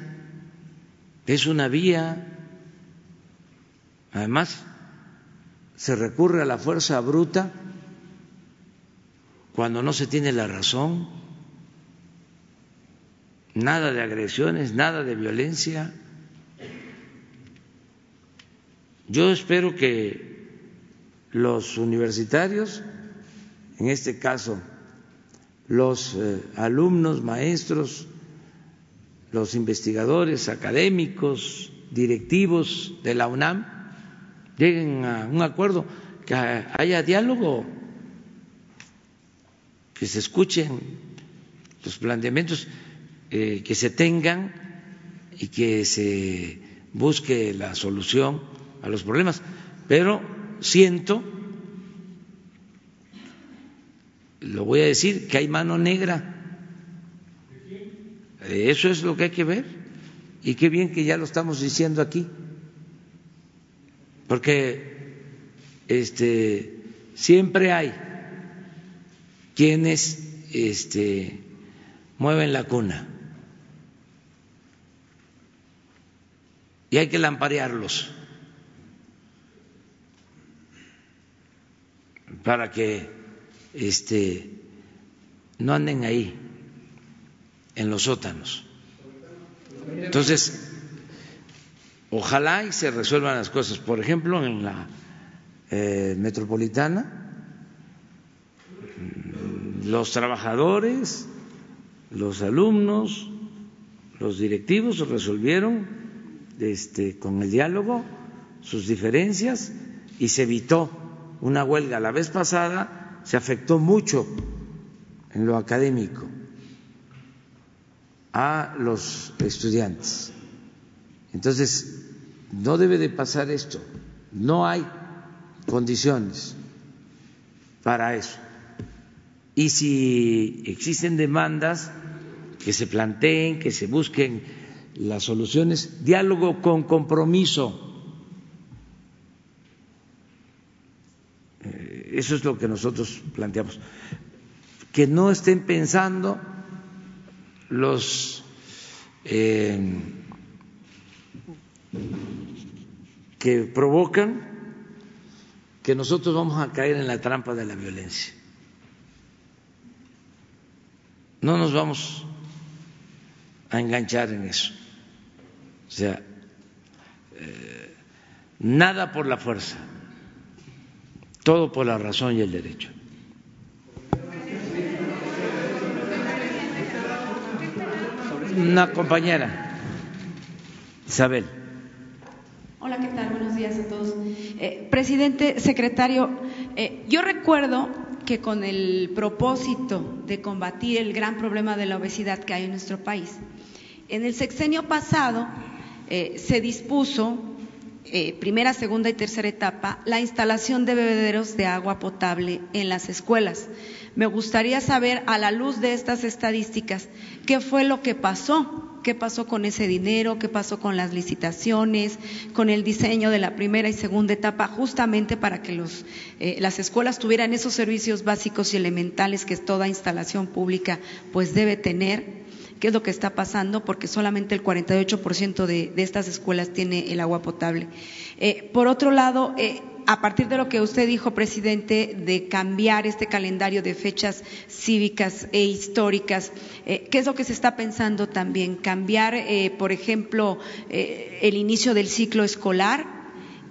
Speaker 1: es una vía. Además, se recurre a la fuerza bruta cuando no se tiene la razón. Nada de agresiones, nada de violencia. Yo espero que los universitarios, en este caso los eh, alumnos, maestros, los investigadores académicos, directivos de la UNAM lleguen a un acuerdo, que haya diálogo, que se escuchen los planteamientos eh, que se tengan y que se busque la solución a los problemas. Pero siento, lo voy a decir, que hay mano negra eso es lo que hay que ver. Y qué bien que ya lo estamos diciendo aquí. Porque este, siempre hay quienes este, mueven la cuna. Y hay que lamparearlos para que este, no anden ahí en los sótanos. Entonces, ojalá y se resuelvan las cosas. Por ejemplo, en la eh, metropolitana, mm, los trabajadores, los alumnos, los directivos resolvieron este, con el diálogo sus diferencias y se evitó una huelga. La vez pasada se afectó mucho en lo académico a los estudiantes. Entonces, no debe de pasar esto, no hay condiciones para eso. Y si existen demandas, que se planteen, que se busquen las soluciones, diálogo con compromiso. Eh, eso es lo que nosotros planteamos. Que no estén pensando los eh, que provocan que nosotros vamos a caer en la trampa de la violencia. No nos vamos a enganchar en eso. O sea, eh, nada por la fuerza, todo por la razón y el derecho. una compañera, Isabel.
Speaker 12: Hola, ¿qué tal? Buenos días a todos. Eh, presidente, secretario, eh, yo recuerdo que con el propósito de combatir el gran problema de la obesidad que hay en nuestro país, en el sexenio pasado eh, se dispuso, primera, segunda y tercera etapa, la instalación de bebederos de agua potable en las escuelas. Me gustaría saber, a la luz de estas estadísticas, qué fue lo que pasó qué pasó con ese dinero, qué pasó con las licitaciones, con el diseño de la primera y segunda etapa, justamente para que eh, las escuelas tuvieran esos servicios básicos y elementales que toda instalación pública pues debe tener. ¿Qué es lo que está pasando? Porque solamente el 48% de, de estas escuelas tiene el agua potable. Eh, por otro lado, eh, a partir de lo que usted dijo, presidente, de cambiar este calendario de fechas cívicas e históricas, eh, ¿qué es lo que se está pensando también? Cambiar, por ejemplo, el inicio del ciclo escolar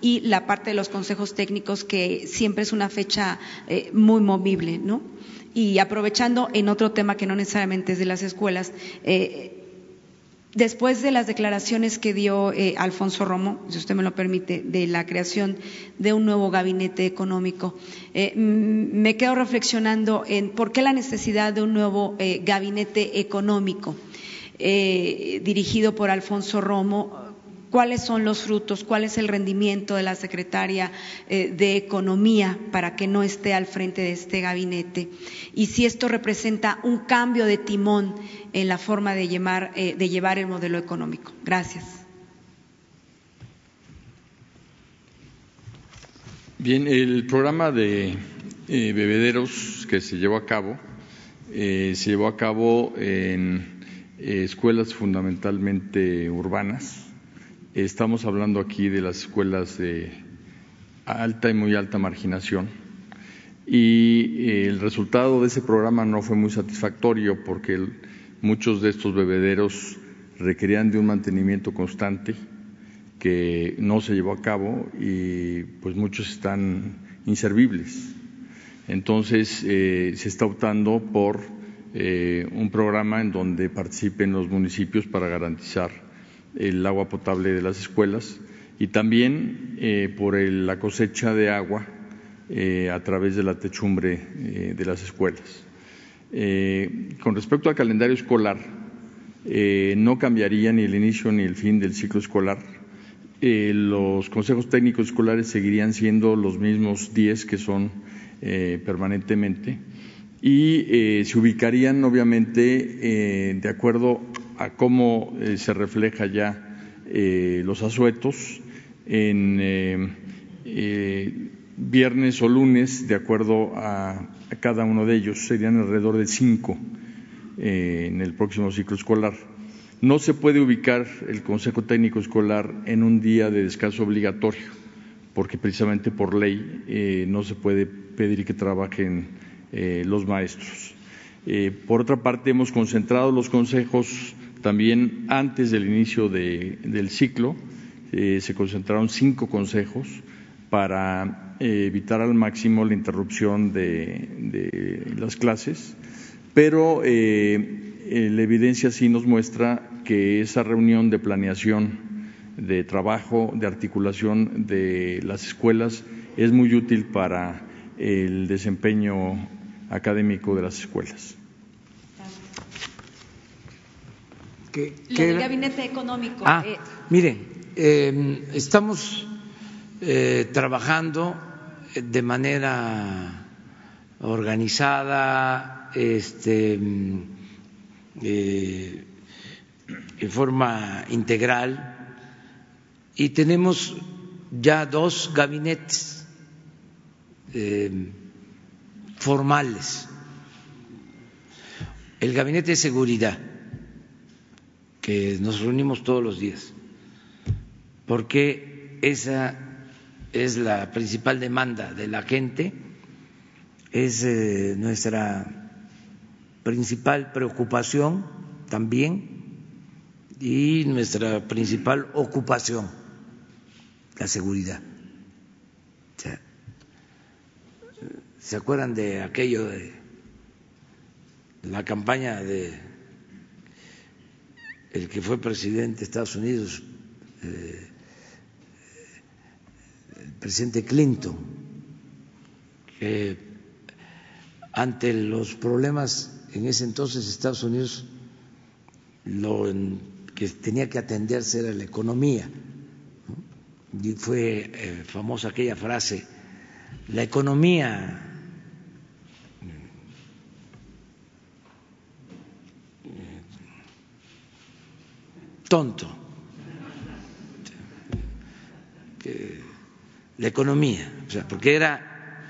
Speaker 12: y la parte de los consejos técnicos, que siempre es una fecha muy movible, ¿no? Y aprovechando en otro tema que no necesariamente es de las escuelas, eh, Después de las declaraciones que dio eh, Alfonso Romo, si usted me lo permite, de la creación de un nuevo gabinete económico, eh, me quedo reflexionando en por qué la necesidad de un nuevo gabinete económico dirigido por Alfonso Romo cuáles son los frutos, cuál es el rendimiento de la secretaria eh, de Economía para que no esté al frente de este gabinete y si esto representa un cambio de timón en la forma de llevar, eh, de llevar el modelo económico. Gracias.
Speaker 3: Bien, el programa de eh, bebederos que se llevó a cabo se llevó a cabo en escuelas fundamentalmente urbanas Estamos hablando aquí de las escuelas de alta y muy alta marginación y eh, el resultado de ese programa no fue muy satisfactorio porque muchos de estos bebederos requerían de un mantenimiento constante que no se llevó a cabo y pues muchos están inservibles. Entonces eh, se está optando por eh, un programa en donde participen los municipios para garantizar el agua potable de las escuelas y también eh, por la cosecha de agua eh, a través de la techumbre eh, de las escuelas. con respecto al calendario escolar, no cambiaría ni el inicio ni el fin del ciclo escolar. los consejos técnicos escolares seguirían siendo los mismos 10 que son permanentemente y se ubicarían obviamente de acuerdo a cómo eh, se refleja ya eh, los asuetos en eh, viernes o lunes, de acuerdo a, cada uno de ellos, serían alrededor de cinco en el próximo ciclo escolar. No se puede ubicar el Consejo Técnico Escolar en un día de descanso obligatorio, porque precisamente por ley no se puede pedir que trabajen los maestros. por otra parte, hemos concentrado los consejos también antes del inicio del ciclo eh, se concentraron cinco consejos para eh, evitar al máximo la interrupción de, las clases, pero eh, la evidencia sí nos muestra que esa reunión de planeación, de trabajo, de articulación de las escuelas es muy útil para el desempeño académico de las escuelas.
Speaker 12: El gabinete económico.
Speaker 1: Ah, eh. miren, em, estamos eh, trabajando de manera organizada, este, em, eh, en forma integral, y tenemos ya dos gabinetes em, formales. El gabinete de seguridad que nos reunimos todos los días, porque esa es la principal demanda de la gente, es eh, nuestra principal preocupación también y nuestra principal ocupación, la seguridad. ¿Se acuerdan de aquello de la campaña de el que fue presidente de Estados Unidos, eh, el presidente Clinton, que ante los problemas en ese entonces Estados Unidos lo que tenía que atenderse era la economía. Y fue eh, famosa aquella frase, la economía tonto. la economía, o sea, porque era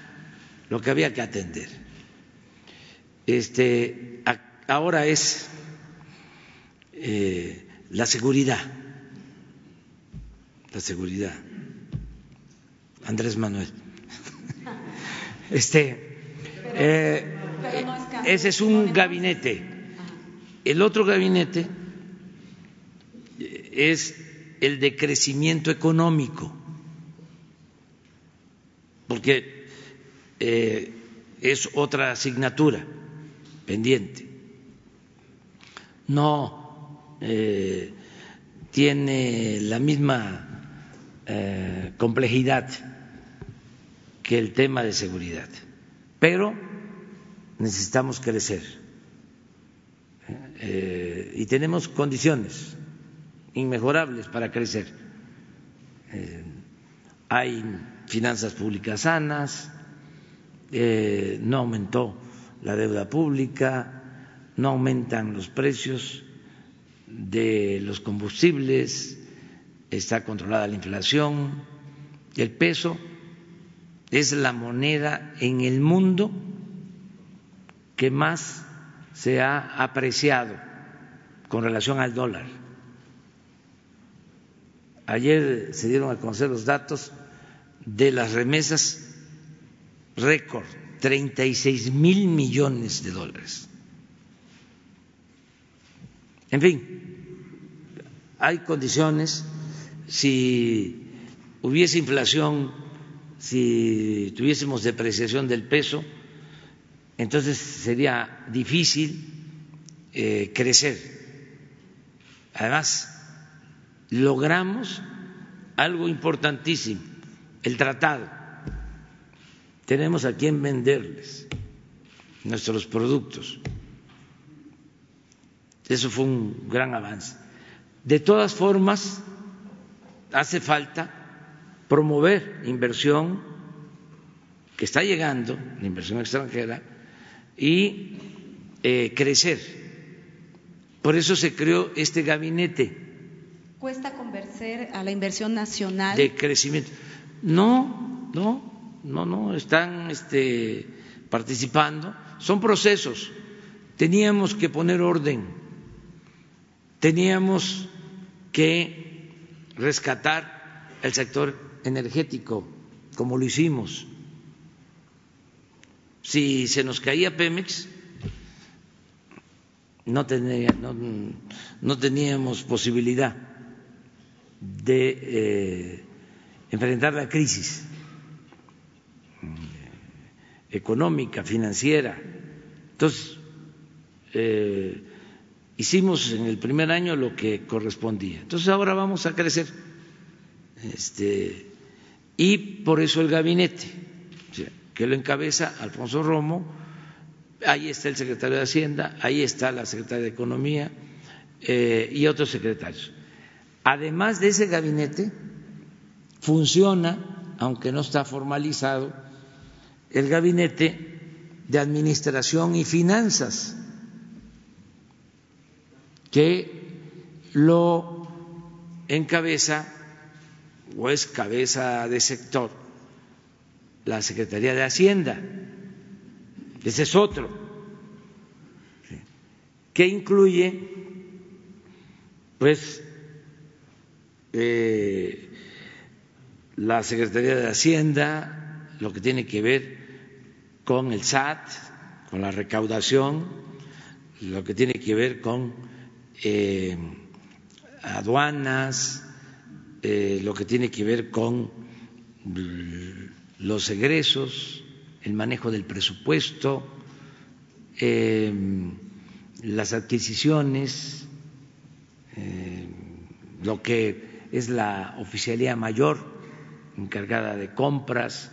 Speaker 1: lo que había que atender. Este, ahora es eh, la seguridad, la seguridad. Andrés Manuel. Este, eh, ese es un gabinete. El otro gabinete es el de crecimiento económico. porque eh, es otra asignatura pendiente. No eh, tiene la misma eh, complejidad que el tema de seguridad, pero necesitamos crecer y tenemos condiciones inmejorables para crecer. Eh, hay finanzas públicas sanas, no aumentó la deuda pública, no aumentan los precios de los combustibles, está controlada la inflación, el peso es la moneda en el mundo que más se ha apreciado con relación al dólar. Ayer se dieron a conocer los datos de las remesas récord, 36 mil millones de dólares. En fin, hay condiciones si hubiese inflación, si tuviésemos depreciación del peso, entonces sería difícil eh, crecer. Además, logramos algo importantísimo, el tratado. Tenemos a quien venderles nuestros productos. Eso fue un gran avance. De todas formas, hace falta promover inversión que está llegando, la inversión extranjera, y eh, crecer. Por eso se creó este gabinete.
Speaker 12: ¿Cuesta convencer a la inversión nacional?
Speaker 1: De crecimiento. No, no, no, no, están este, participando. Son procesos. Teníamos que poner orden. Teníamos que rescatar el sector energético, como lo hicimos. Si se nos caía Pemex, no, no, teníamos posibilidad de eh, enfrentar la crisis económica, financiera. Entonces, eh, hicimos en el primer año lo que correspondía. Entonces ahora vamos a crecer. Este, y por eso el gabinete, que lo encabeza Alfonso Romo, ahí está el secretario de Hacienda, ahí está la secretaria de Economía eh, y otros secretarios. Además de ese gabinete, funciona, aunque no está formalizado, el gabinete de Administración y Finanzas que lo encabeza o es cabeza de sector la Secretaría de Hacienda. Ese es otro, que incluye, pues, eh, la Secretaría de Hacienda, lo que tiene que ver con el SAT, con la recaudación, lo que tiene que ver con eh, aduanas, eh, lo que tiene que ver con los egresos, el manejo del presupuesto, las adquisiciones, lo que es la oficialía mayor encargada de compras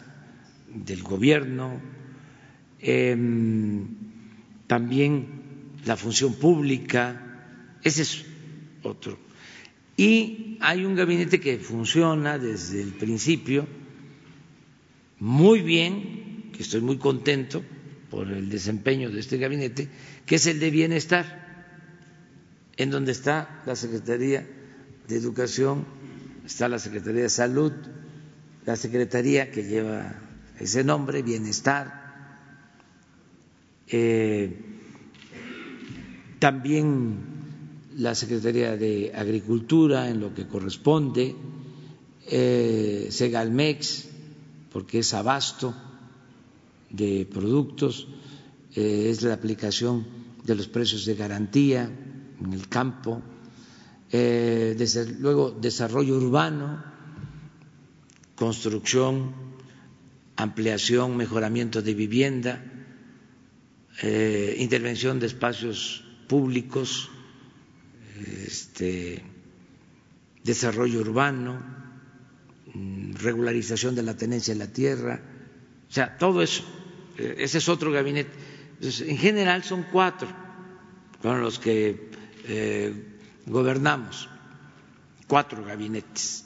Speaker 1: del gobierno, también la función pública, ese es otro. Y hay un gabinete que funciona desde el principio muy bien, que estoy muy contento por el desempeño de este gabinete, que es el de bienestar, en donde está la Secretaría de Educación, está la Secretaría de Salud, la Secretaría que lleva ese nombre, Bienestar, eh, también la Secretaría de Agricultura en lo que corresponde, eh, Segalmex, porque es abasto de productos, eh, es la aplicación de los precios de garantía en el campo, eh, luego desarrollo urbano, construcción, ampliación, mejoramiento de vivienda, eh, intervención de espacios públicos, este, desarrollo urbano, mm, regularización de la tenencia de la tierra, o sea, todo eso. Eh, ese es otro gabinete. en general son cuatro con los que gobernamos, cuatro gabinetes,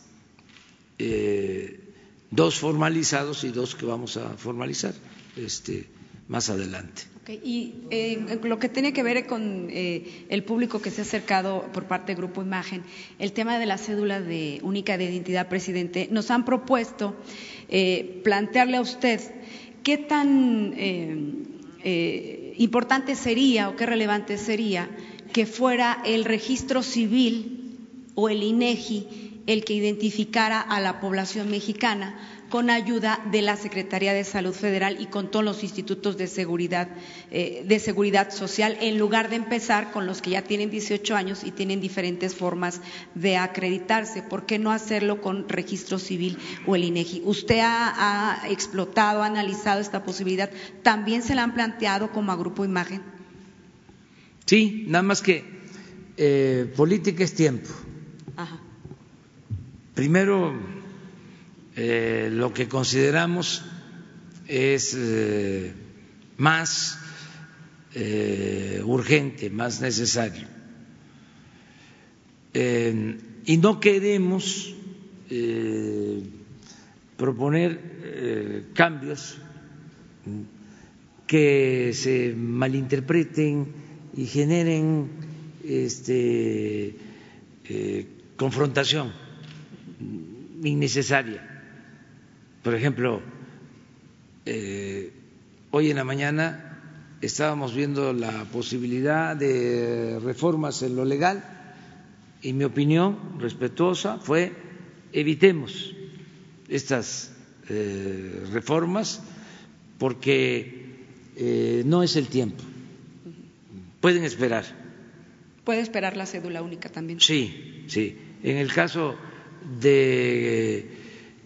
Speaker 1: dos formalizados y dos que vamos a formalizar este, más adelante.
Speaker 12: Y eh, lo que tiene que ver con eh, el público que se ha acercado por parte del Grupo Imagen, el tema de la cédula de única de identidad, presidente, nos han propuesto eh, plantearle a usted qué tan importante sería o qué relevante sería que fuera el registro civil o el INEGI el que identificara a la población mexicana con ayuda de la Secretaría de Salud Federal y con todos los institutos de seguridad, eh, de seguridad social, en lugar de empezar con los que ya tienen 18 años y tienen diferentes formas de acreditarse. ¿Por qué no hacerlo con registro civil o el INEGI? ¿Usted ha, explotado, ha analizado esta posibilidad? ¿También se la han planteado como a Grupo Imagen?
Speaker 1: Sí, nada más que eh, política es tiempo. Primero eh, lo que consideramos es eh, más urgente, más necesario. y no queremos proponer cambios que se malinterpreten y generen este, confrontación innecesaria. Por ejemplo, eh, hoy en la mañana estábamos viendo la posibilidad de reformas en lo legal y mi opinión respetuosa fue evitemos estas eh, reformas porque eh, no es el tiempo. Pueden esperar.
Speaker 12: ¿Puede esperar la cédula única también?
Speaker 1: Sí, sí. En el caso de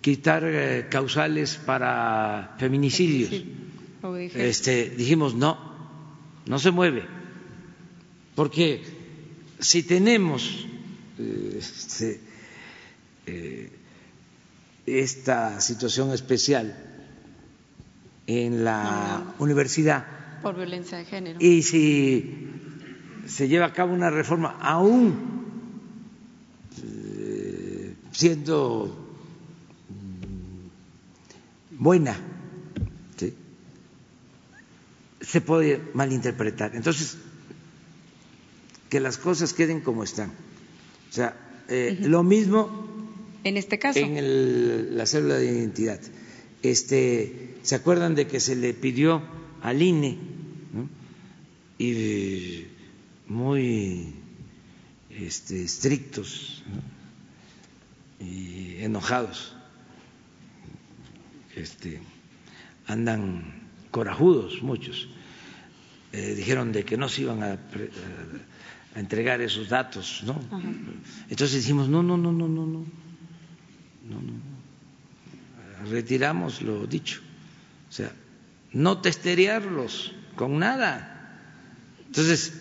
Speaker 1: quitar eh, causales para feminicidios. Este, dijimos no, no se mueve, porque si tenemos eh, este, eh, esta situación especial en la universidad
Speaker 12: por violencia de género
Speaker 1: y si se lleva a cabo una reforma aún siendo buena, se puede malinterpretar. Entonces, que las cosas queden como están. O sea, eh, lo mismo
Speaker 12: en este caso
Speaker 1: en la célula de identidad. Este, ¿se acuerdan de que se le pidió al INE y muy este, estrictos y enojados este, andan corajudos muchos. Eh, dijeron de que no se iban a, entregar esos datos, ¿no? Entonces dijimos, no, no, no, no, no, no, no, no, retiramos lo dicho. O sea, no testerearlos con nada. Entonces,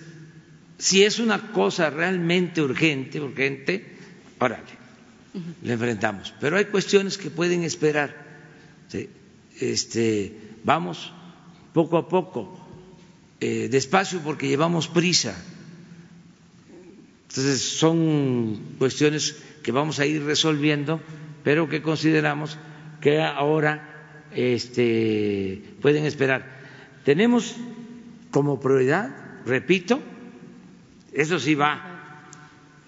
Speaker 1: si es una cosa realmente urgente, urgente, órale, le enfrentamos. Pero hay cuestiones que pueden esperar este, vamos poco a poco, eh, despacio porque llevamos prisa. Entonces son cuestiones que vamos a ir resolviendo, pero que consideramos que ahora este, pueden esperar. Tenemos como prioridad, repito, eso sí va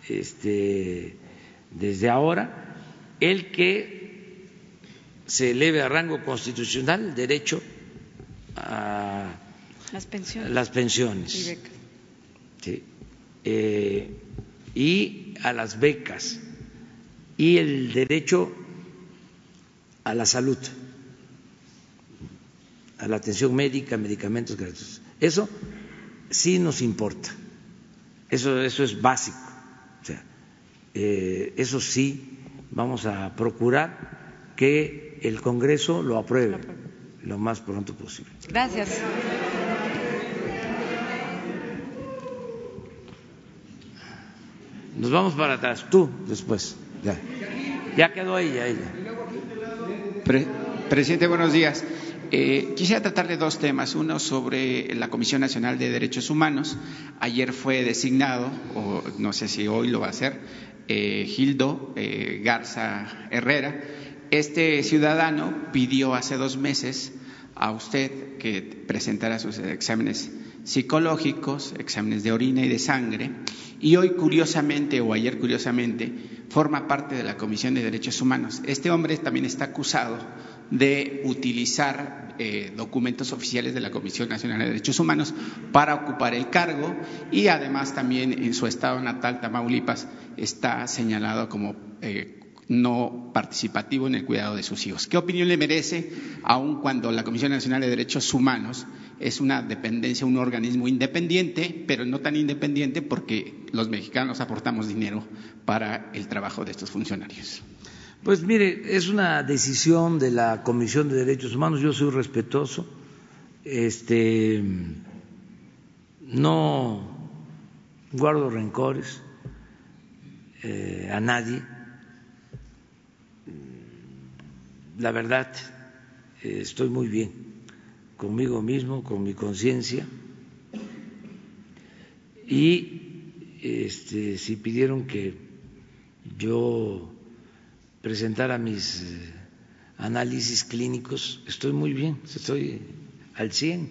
Speaker 1: este, desde ahora, el que se eleve a rango constitucional el derecho a
Speaker 12: las pensiones,
Speaker 1: las pensiones. Y, eh, y a las becas. Y el derecho a la salud, a la atención médica, medicamentos gratuitos. Eso sí nos importa, eso, eso es básico, o sea, eh, eso sí vamos a procurar que el Congreso lo apruebe. lo más pronto posible.
Speaker 12: Gracias.
Speaker 1: Nos vamos para atrás, tú después. Ya, ya quedó ella, ella.
Speaker 13: presidente, buenos días. Eh, quisiera tratar de dos temas. Uno sobre la Comisión Nacional de Derechos Humanos. Ayer fue designado, o no sé si hoy lo va a hacer, eh, Gildo eh, Garza Herrera. Este ciudadano pidió hace dos meses a usted que presentara sus exámenes psicológicos, exámenes de orina y de sangre, y hoy curiosamente, o ayer curiosamente, forma parte de la Comisión de Derechos Humanos. Este hombre también está acusado de utilizar eh, documentos oficiales de la Comisión Nacional de Derechos Humanos para ocupar el cargo y además también en su estado natal, Tamaulipas, está señalado como eh, no participativo en el cuidado de sus hijos. ¿Qué opinión le merece, aun cuando la Comisión Nacional de Derechos Humanos es una dependencia, un organismo independiente, pero no tan independiente porque los mexicanos aportamos dinero para el trabajo de estos funcionarios?
Speaker 1: Pues mire, es una decisión de la Comisión de Derechos Humanos, yo soy respetuoso, este, no guardo rencores eh, a nadie la verdad, estoy muy bien conmigo mismo, con mi conciencia. Y este, si pidieron que yo presentara mis eh, análisis clínicos, estoy muy bien, estoy al 100.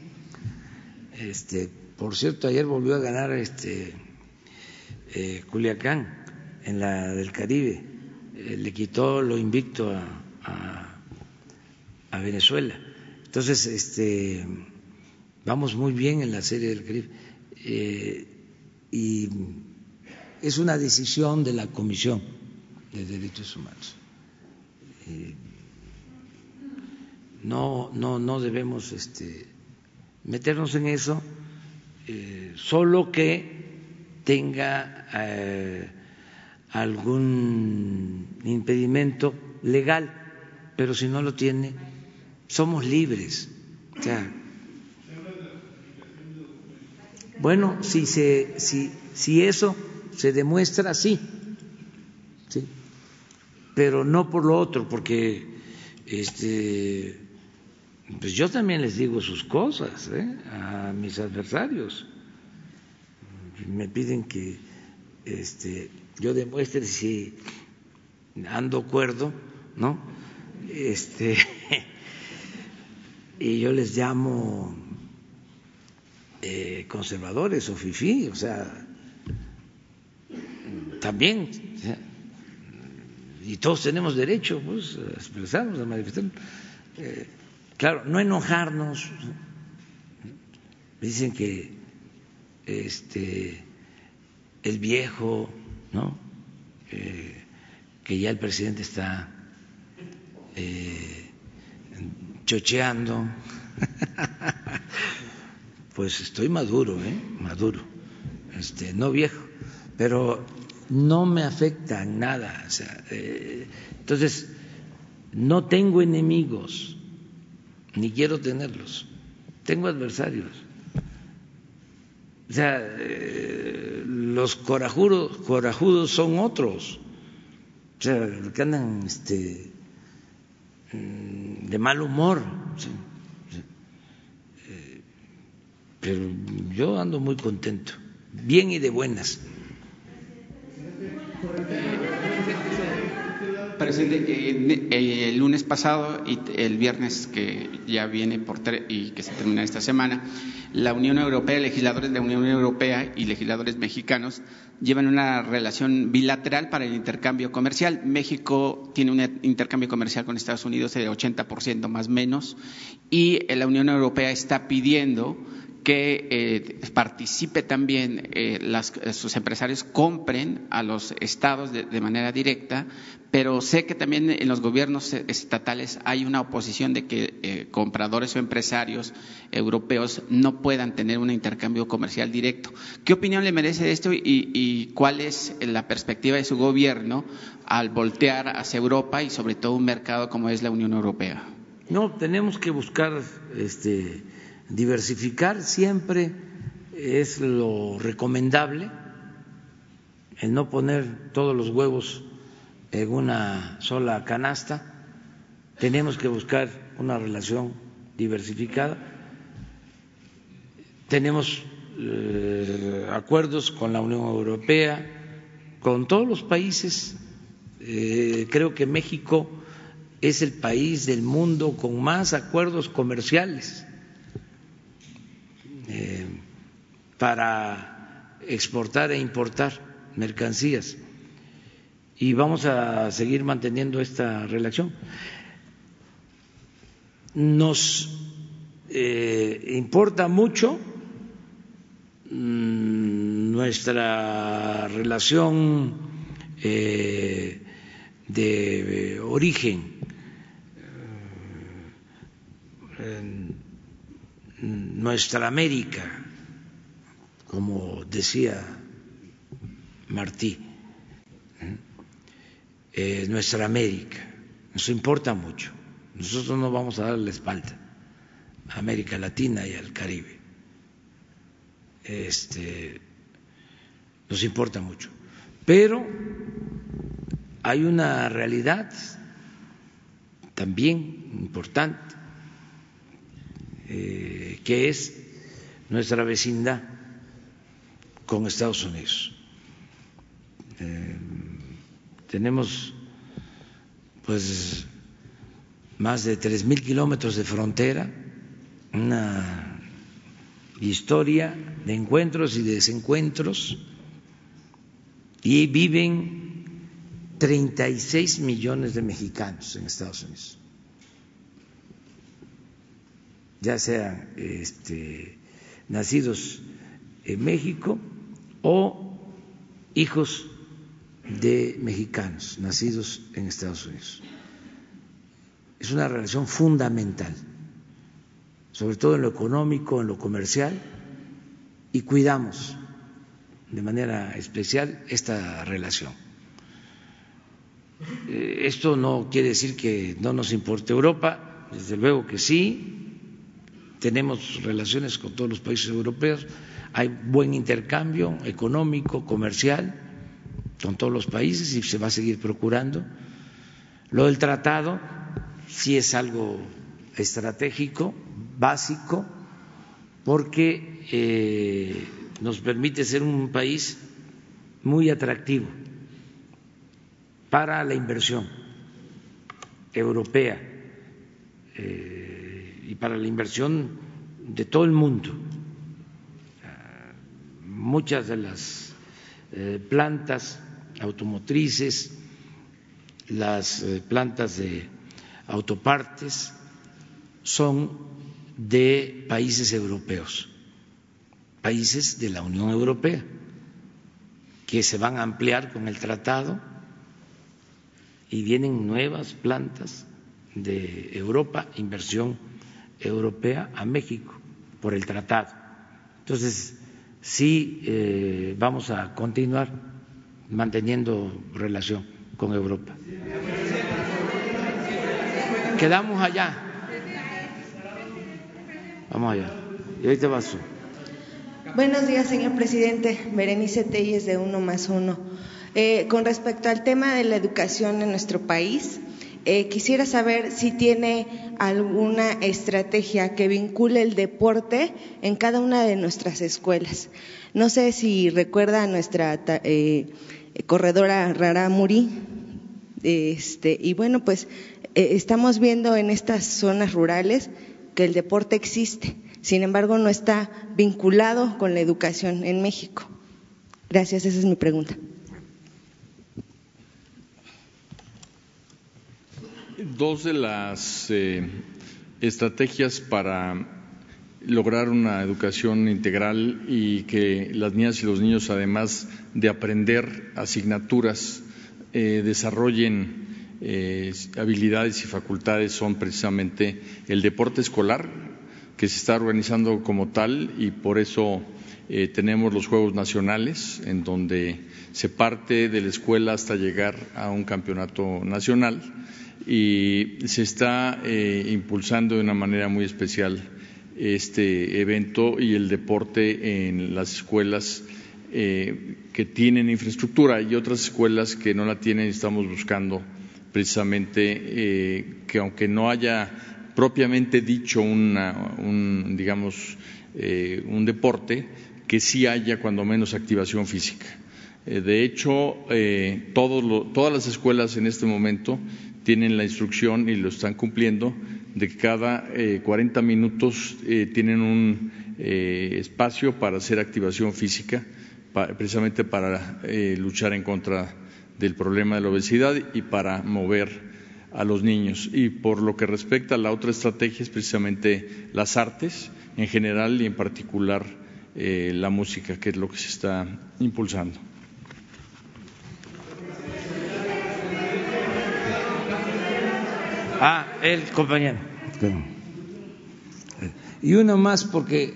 Speaker 1: Este, por cierto, ayer volvió a ganar este eh, Culiacán en la del Caribe, le quitó lo invicto a a Venezuela. Entonces, este, vamos muy bien en la serie del Caribe. Eh, y es una decisión de la Comisión de Derechos Humanos. Eh, no, no, no debemos este, meternos en eso, eh, solo que tenga algún impedimento legal, pero si no lo tiene, somos libres. bueno, si, se, si, si eso se demuestra, sí, pero no por lo otro, porque este, pues yo también les digo sus cosas ¿eh? a mis adversarios. Me piden que este, yo demuestre si ando cuerdo, ¿no? Este, y yo les llamo eh, conservadores o fifí, o sea, también, y todos tenemos derecho pues, a expresarnos, a manifestarnos. Eh, claro, no enojarnos. Dicen que este el viejo, ¿no? Eh, que ya el presidente está chocheando. pues estoy maduro, ¿eh? Maduro. Este, no viejo, pero no me afecta nada. O sea, eh, entonces, no tengo enemigos, ni quiero tenerlos. Tengo adversarios. O sea, eh, los corajudos, corajudos son otros. O sea, que andan este, Mm, de mal humor. Eh, pero yo ando muy contento, bien y de buenas.
Speaker 13: Presidente, eh, el lunes pasado y el viernes que ya viene por y que se termina esta semana, la Unión Europea, legisladores de la Unión Europea y legisladores mexicanos llevan una relación bilateral para el intercambio comercial. México tiene un intercambio comercial con Estados Unidos de 80% más menos y la Unión Europea está pidiendo que eh, participe también, eh, las, sus empresarios compren a los estados de, manera directa, pero sé que también en los gobiernos estatales hay una oposición de que eh, compradores o empresarios europeos no puedan tener un intercambio comercial directo. ¿Qué opinión le merece esto y, y cuál es la perspectiva de su gobierno al voltear hacia Europa y sobre todo un mercado como es la Unión Europea?
Speaker 1: No, tenemos que buscar este, diversificar, siempre es lo recomendable el no poner todos los huevos en una sola canasta. Tenemos que buscar una relación diversificada. Tenemos eh, acuerdos con la Unión Europea, con todos los países. Eh, creo que México es el país del mundo con más acuerdos comerciales eh, para exportar e importar mercancías y vamos a seguir manteniendo esta relación. Nos eh, importa mucho mm, nuestra relación eh, de origen, nuestra América, como decía Martí, eh, nuestra América, nos importa mucho. Nosotros no vamos a dar la espalda a América Latina y al Caribe. Este, nos importa mucho. Pero hay una realidad también importante, eh, que es nuestra vecindad con Estados Unidos. Eh, tenemos pues más de tres mil kilómetros de frontera, una historia de encuentros y desencuentros, y viven 36 millones de mexicanos en Estados Unidos, ya sean este, nacidos en México o hijos de mexicanos nacidos en Estados Unidos. Es una relación fundamental, sobre todo en lo económico, en lo comercial, y cuidamos de manera especial esta relación. Eh, esto no quiere decir que no nos importe Europa, desde luego que sí, tenemos relaciones con todos los países europeos, hay buen intercambio económico, comercial, con todos los países y se va a seguir procurando. Lo del tratado sí es algo estratégico, básico, porque eh, nos permite ser un país muy atractivo para la inversión europea eh, y para la inversión de todo el mundo. Muchas de las eh, plantas automotrices, las eh, plantas de autopartes son de países europeos, países de la Unión Europea, que se van a ampliar con el tratado y vienen nuevas plantas de Europa, inversión europea a México por el tratado. Entonces, sí eh, vamos a continuar manteniendo relación con Europa. Quedamos allá. Vamos allá. Y ahorita vas
Speaker 14: Buenos días, señor presidente. Berenice Telles de Uno más Uno. Eh, con respecto al tema de la educación en nuestro país, eh, quisiera saber si tiene alguna estrategia que vincule el deporte en cada una de nuestras escuelas. No sé si recuerda nuestra eh, corredora Rara Muri. Este, y bueno, pues eh, estamos viendo en estas zonas rurales que el deporte existe, sin embargo no está vinculado con la educación en México. Gracias, esa es mi pregunta.
Speaker 3: Dos de las eh, estrategias para lograr una educación integral y que las niñas y los niños, además de aprender asignaturas, eh, desarrollen eh, habilidades y facultades son precisamente el deporte escolar, que se está organizando como tal y por eso tenemos los Juegos Nacionales, en donde se parte de la escuela hasta llegar a un campeonato nacional y se está eh, impulsando de una manera muy especial este evento y el deporte en las escuelas eh, que tienen infraestructura y otras escuelas que no la tienen estamos buscando precisamente eh, que aunque no haya propiamente dicho un, digamos, un deporte, que sí haya cuando menos activación física. de hecho, todas las escuelas en este momento tienen la instrucción y lo están cumpliendo de que cada 40 eh, minutos eh, tienen un eh, espacio para hacer activación física, precisamente para luchar en contra del problema de la obesidad y para mover a los niños. Y por lo que respecta a la otra estrategia es precisamente las artes en general y en particular la música, que es lo que se está impulsando.
Speaker 1: Ah, el compañero. Y uno más porque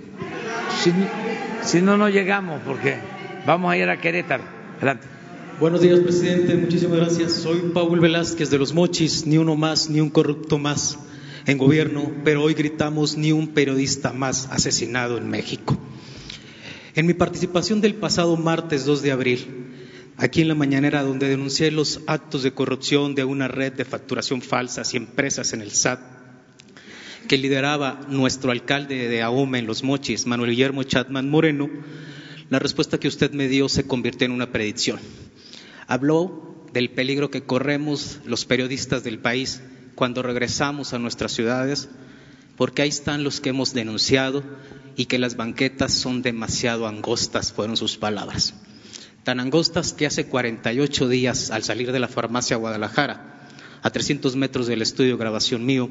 Speaker 1: si, no, no llegamos porque vamos a ir a Querétaro. Adelante.
Speaker 15: Buenos días, presidente. Muchísimas gracias. Soy Paul Velázquez de los Mochis. Ni uno más, ni un corrupto más en gobierno, pero hoy gritamos ni un periodista más asesinado en México. En mi participación del pasado martes 2 de abril, aquí en la mañanera donde denuncié los actos de corrupción de una red de facturación falsas y empresas en el SAT que lideraba nuestro alcalde de Ahome en Los Mochis, Manuel Guillermo Chatman Moreno, la respuesta que usted me dio se convirtió en una predicción. Habló del peligro que corremos los periodistas del país cuando regresamos a nuestras ciudades, porque ahí están los que hemos denunciado y que las banquetas son demasiado angostas, fueron sus palabras tan angostas que hace 48 días, al salir de la farmacia Guadalajara, a 300 metros del estudio de grabación mío,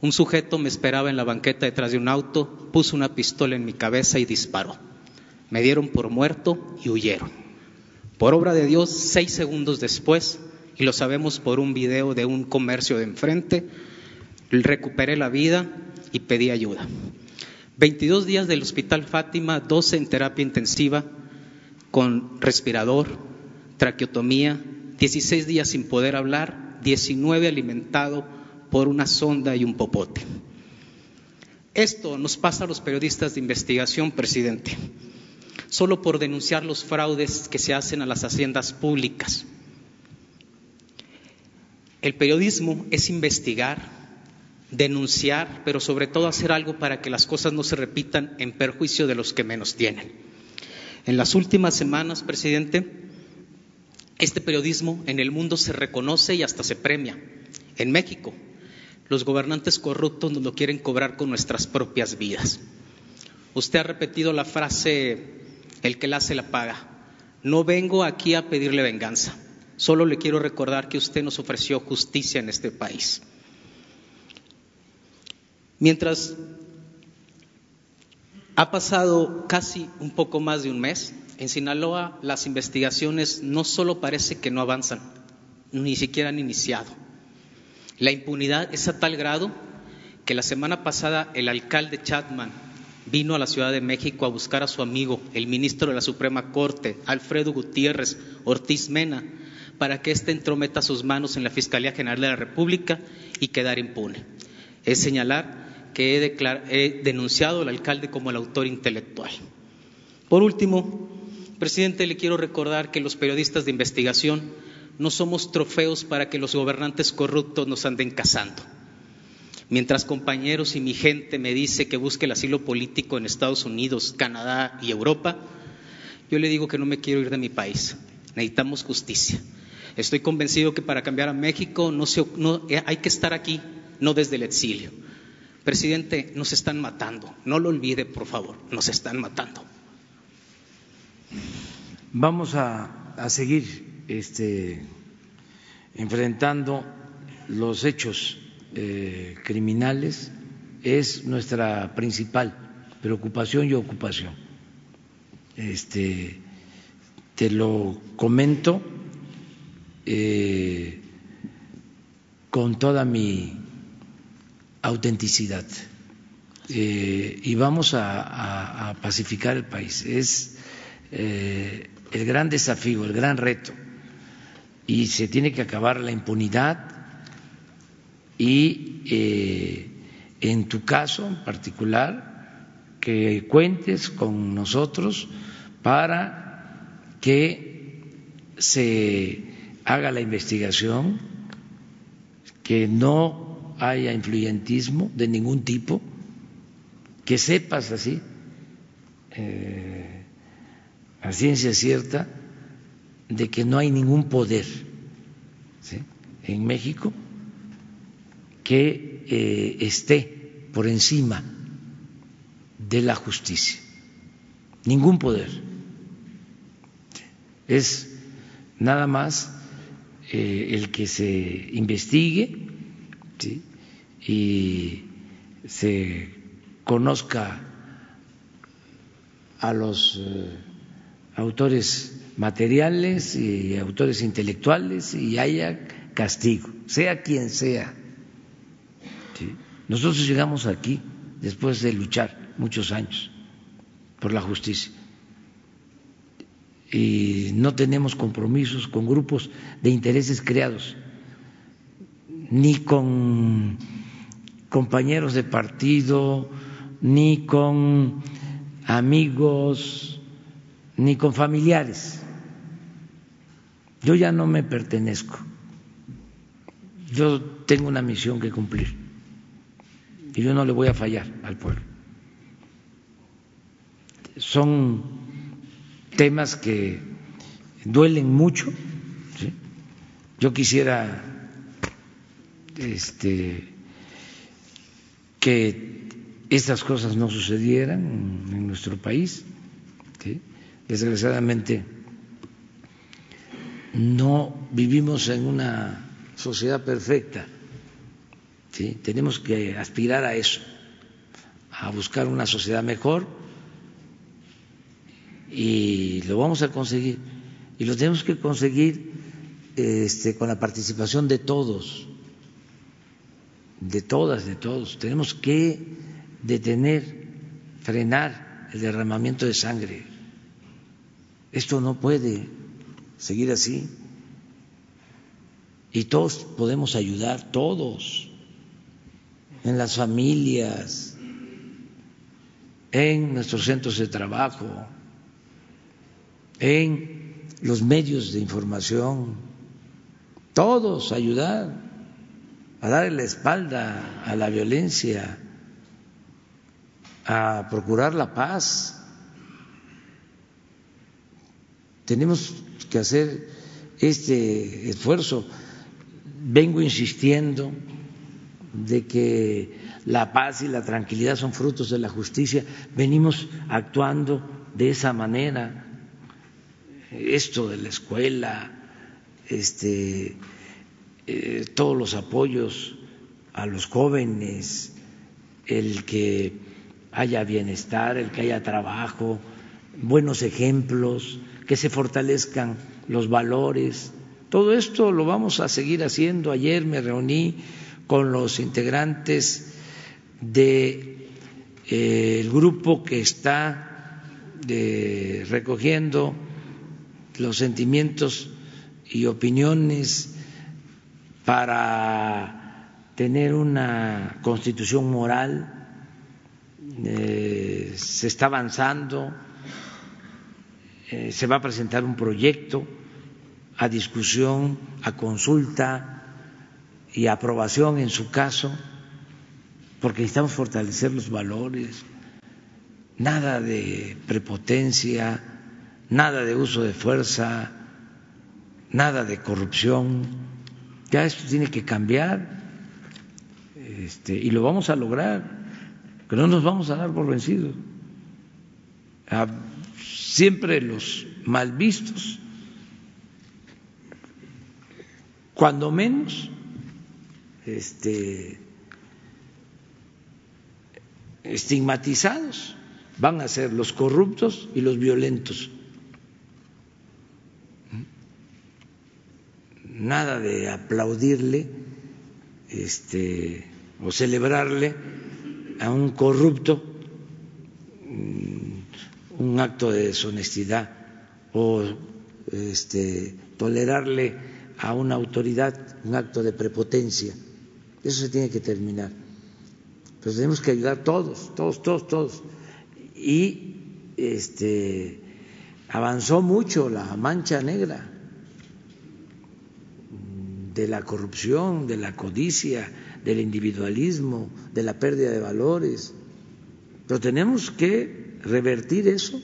Speaker 15: un sujeto me esperaba en la banqueta detrás de un auto, puso una pistola en mi cabeza y disparó. Me dieron por muerto y huyeron. Por obra de Dios, seis segundos después, y lo sabemos por un video de un comercio de enfrente, recuperé la vida y pedí ayuda. 22 días del Hospital Fátima, 12 en terapia intensiva, con respirador, traqueotomía, 16 días sin poder hablar, 19 alimentado por una sonda y un popote. Esto nos pasa a los periodistas de investigación, presidente, solo por denunciar los fraudes que se hacen a las haciendas públicas. El periodismo es investigar, denunciar, pero sobre todo hacer algo para que las cosas no se repitan en perjuicio de los que menos tienen. En las últimas semanas, presidente, este periodismo en el mundo se reconoce y hasta se premia. En México, los gobernantes corruptos nos lo quieren cobrar con nuestras propias vidas. Usted ha repetido la frase, el que la hace la paga. No vengo aquí a pedirle venganza, solo le quiero recordar que usted nos ofreció justicia en este país. Mientras ha pasado casi un poco más de un mes. En Sinaloa las investigaciones no solo parece que no avanzan, ni siquiera han iniciado. La impunidad es a tal grado que la semana pasada el alcalde Chapman vino a la Ciudad de México a buscar a su amigo, el ministro de la Suprema Corte, Alfredo Gutiérrez Ortiz Mena, para que éste entrometa sus manos en la Fiscalía General de la República y quedar impune. Es señalar que he, denunciado al alcalde como el autor intelectual. Por último, presidente, le quiero recordar que los periodistas de investigación no somos trofeos para que los gobernantes corruptos nos anden cazando. Mientras compañeros y mi gente me dice que busque el asilo político en Estados Unidos, Canadá y Europa, yo le digo que no me quiero ir de mi país. Necesitamos justicia. Estoy convencido que para cambiar a México no, eh, hay que estar aquí, no desde el exilio. Presidente, nos están matando. No lo olvide, por favor, nos están matando.
Speaker 1: Vamos a, seguir este, enfrentando los hechos eh, criminales. Es nuestra principal preocupación y ocupación. Este, te lo comento eh, con toda mi autenticidad. eh, y vamos a, pacificar el país. Es eh, el gran desafío, el gran reto. Y se tiene que acabar la impunidad y eh, en tu caso en particular, que cuentes con nosotros para que se haga la investigación, que no haya influyentismo de ningún tipo, que sepas así, eh, a ciencia cierta, de que no hay ningún poder en México que eh, esté por encima de la justicia. Ningún poder. Es nada más eh, el que se investigue y se conozca a los eh, autores materiales y autores intelectuales y haya castigo, sea quien sea. Nosotros llegamos aquí después de luchar muchos años por la justicia y no tenemos compromisos con grupos de intereses creados, ni con compañeros de partido, ni con amigos, ni con familiares. Yo ya no me pertenezco. Yo tengo una misión que cumplir y yo no le voy a fallar al pueblo. Son temas que duelen mucho. Yo quisiera este, que estas cosas no sucedieran en nuestro país. Desgraciadamente no vivimos en una sociedad perfecta. Tenemos que aspirar a eso, a buscar una sociedad mejor y lo vamos a conseguir. Y lo tenemos que conseguir este, con la participación de todos, de todas, de todos. Tenemos que detener, frenar el derramamiento de sangre. Esto no puede seguir así. Y todos podemos ayudar, todos, en las familias, en nuestros centros de trabajo, en los medios de información, todos ayudar a darle la espalda a la violencia, a procurar la paz. Tenemos que hacer este esfuerzo. Vengo insistiendo de que la paz y la tranquilidad son frutos de la justicia. Venimos actuando de esa manera esto de la escuela, este, eh, todos los apoyos a los jóvenes, el que haya bienestar, el que haya trabajo, buenos ejemplos, que se fortalezcan los valores. Todo esto lo vamos a seguir haciendo. Ayer me reuní con los integrantes del de, grupo que está recogiendo los sentimientos y opiniones para tener una constitución moral. Eh, se está avanzando, eh, se va a presentar un proyecto a discusión, a consulta y aprobación en su caso, porque necesitamos fortalecer los valores, nada de prepotencia, nada de uso de fuerza, nada de corrupción. Ya esto tiene que cambiar este, y lo vamos a lograr, que no nos vamos a dar por vencidos. Ah, siempre los mal vistos, cuando menos, este, estigmatizados van a ser los corruptos y los violentos. Nada de aplaudirle este, o celebrarle a un corrupto mm, un acto de deshonestidad o este, tolerarle a una autoridad un acto de prepotencia. Eso se tiene que terminar. Pero tenemos que ayudar todos, todos, todos, todos. Y este, avanzó mucho la mancha negra de la corrupción, de la codicia, del individualismo, de la pérdida de valores. Pero tenemos que revertir eso,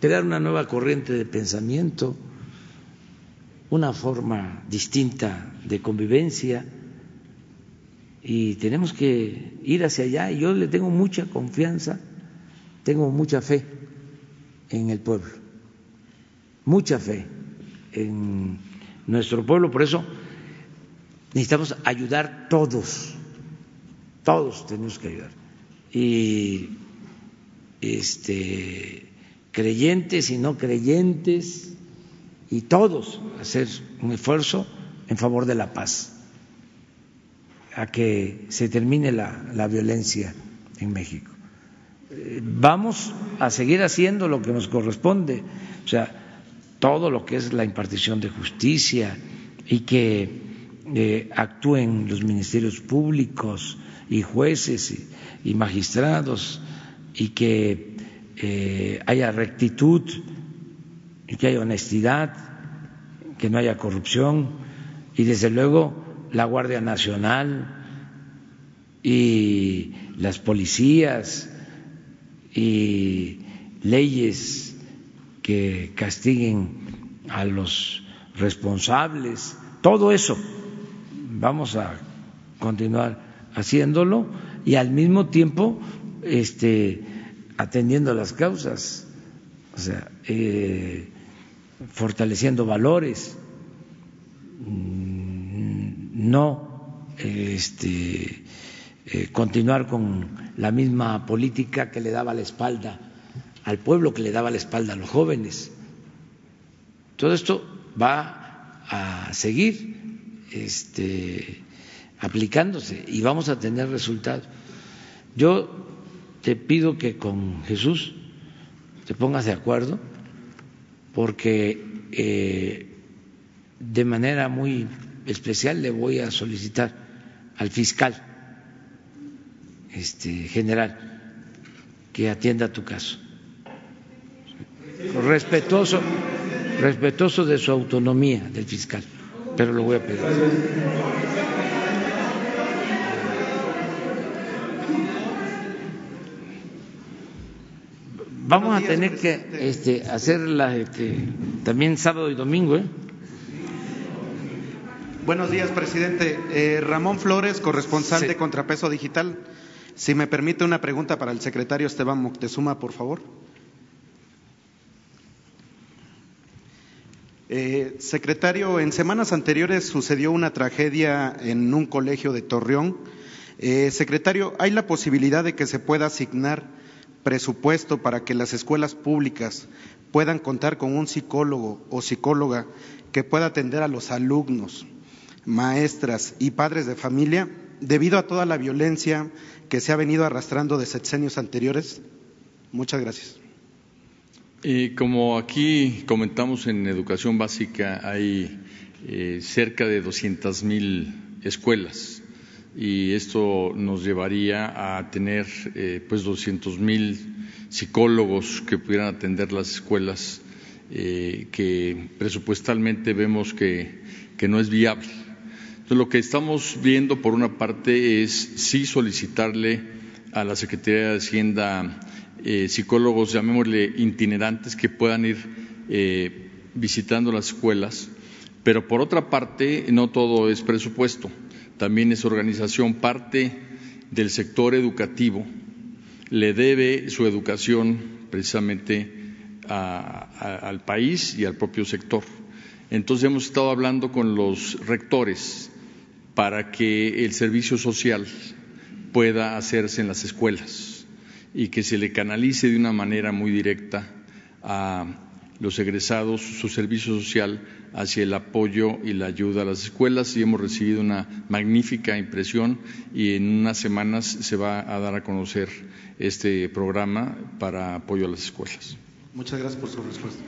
Speaker 1: crear una nueva corriente de pensamiento, una forma distinta de convivencia y tenemos que ir hacia allá. Yo le tengo mucha confianza, tengo mucha fe en el pueblo, mucha fe en nuestro pueblo. Por eso necesitamos ayudar todos, todos tenemos que ayudar. Y este, creyentes y no creyentes, y todos hacer un esfuerzo en favor de la paz, a que se termine la, la violencia en México. Vamos a seguir haciendo lo que nos corresponde, o sea, todo lo que es la impartición de justicia y que eh, actúen los ministerios públicos y jueces y, magistrados y que eh, haya rectitud y que haya honestidad, que no haya corrupción y desde luego la Guardia Nacional y las policías y leyes que castiguen a los responsables, todo eso vamos a continuar haciéndolo y al mismo tiempo este, atendiendo las causas, o sea, eh, fortaleciendo valores, mm, no este, eh, continuar con la misma política que le daba la espalda al pueblo, que le daba la espalda a los jóvenes. Todo esto va a seguir este, aplicándose y vamos a tener resultados. Yo te pido que con Jesús te pongas de acuerdo porque eh, de manera muy especial le voy a solicitar al fiscal este, general que atienda tu caso. Respetuoso, respetuoso de su autonomía del fiscal, pero lo voy a pedir. Vamos a tener que este, hacerla este, también sábado y domingo. ¿eh?
Speaker 16: Buenos días, presidente. Eh, Ramón Flores, corresponsal de Contrapeso Digital. Si me permite una pregunta para el secretario Esteban Moctezuma, por favor. Eh, secretario, en semanas anteriores sucedió una tragedia en un colegio de Torreón. Eh, secretario, ¿hay la posibilidad de que se pueda asignar presupuesto para que las escuelas públicas puedan contar con un psicólogo o psicóloga que pueda atender a los alumnos, maestras y padres de familia debido a toda la violencia que se ha venido arrastrando de sexenios anteriores? Muchas gracias.
Speaker 3: Y como aquí comentamos en educación básica, hay eh, cerca de 200 mil escuelas y esto nos llevaría a tener eh, pues 200 mil psicólogos que pudieran atender las escuelas eh, que presupuestalmente vemos que, que, no es viable. Entonces, lo que estamos viendo por una parte es sí solicitarle a la Secretaría de Hacienda eh, psicólogos, llamémosle itinerantes, que puedan ir eh, visitando las escuelas, pero por otra parte no todo es presupuesto. También es organización, parte del sector educativo le debe su educación precisamente al país y al propio sector. Entonces hemos estado hablando con los rectores para que el servicio social pueda hacerse en las escuelas y que se le canalice de una manera muy directa a los egresados su servicio social hacia el apoyo y la ayuda a las escuelas y hemos recibido una magnífica impresión y en unas semanas se va a dar a conocer este programa para apoyo a las escuelas.
Speaker 16: Muchas gracias por su respuesta.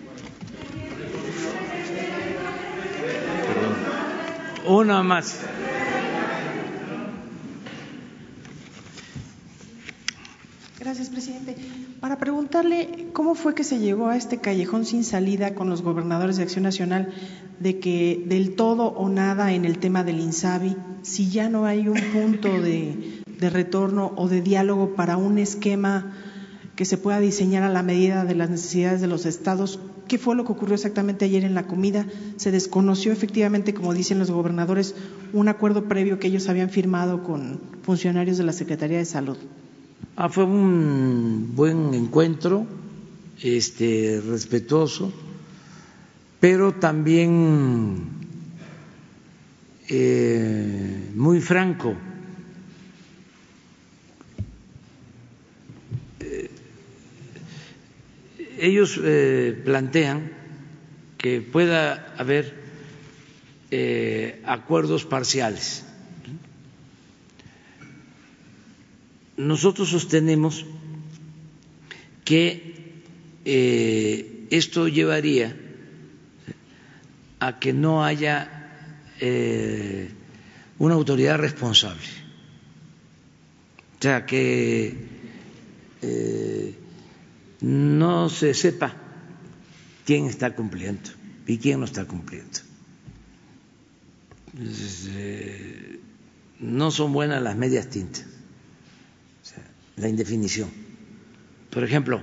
Speaker 1: Una más.
Speaker 17: Gracias, presidente. Para preguntarle cómo fue que se llegó a este callejón sin salida con los gobernadores de Acción Nacional de que del todo o nada en el tema del INSABI, si ya no hay un punto de, retorno o de diálogo para un esquema que se pueda diseñar a la medida de las necesidades de los estados. ¿Qué fue lo que ocurrió exactamente ayer en la comida? ¿Se desconoció efectivamente, como dicen los gobernadores, un acuerdo previo que ellos habían firmado con funcionarios de la Secretaría de Salud?
Speaker 1: Ah, fue un buen encuentro, este, respetuoso, pero también eh, muy franco. Eh, ellos eh, plantean que pueda haber acuerdos parciales nosotros sostenemos que eh, esto llevaría a que no haya eh, una autoridad responsable, o sea, que eh, no se sepa quién está cumpliendo y quién no está cumpliendo. no son buenas las medias tintas la indefinición. Por ejemplo,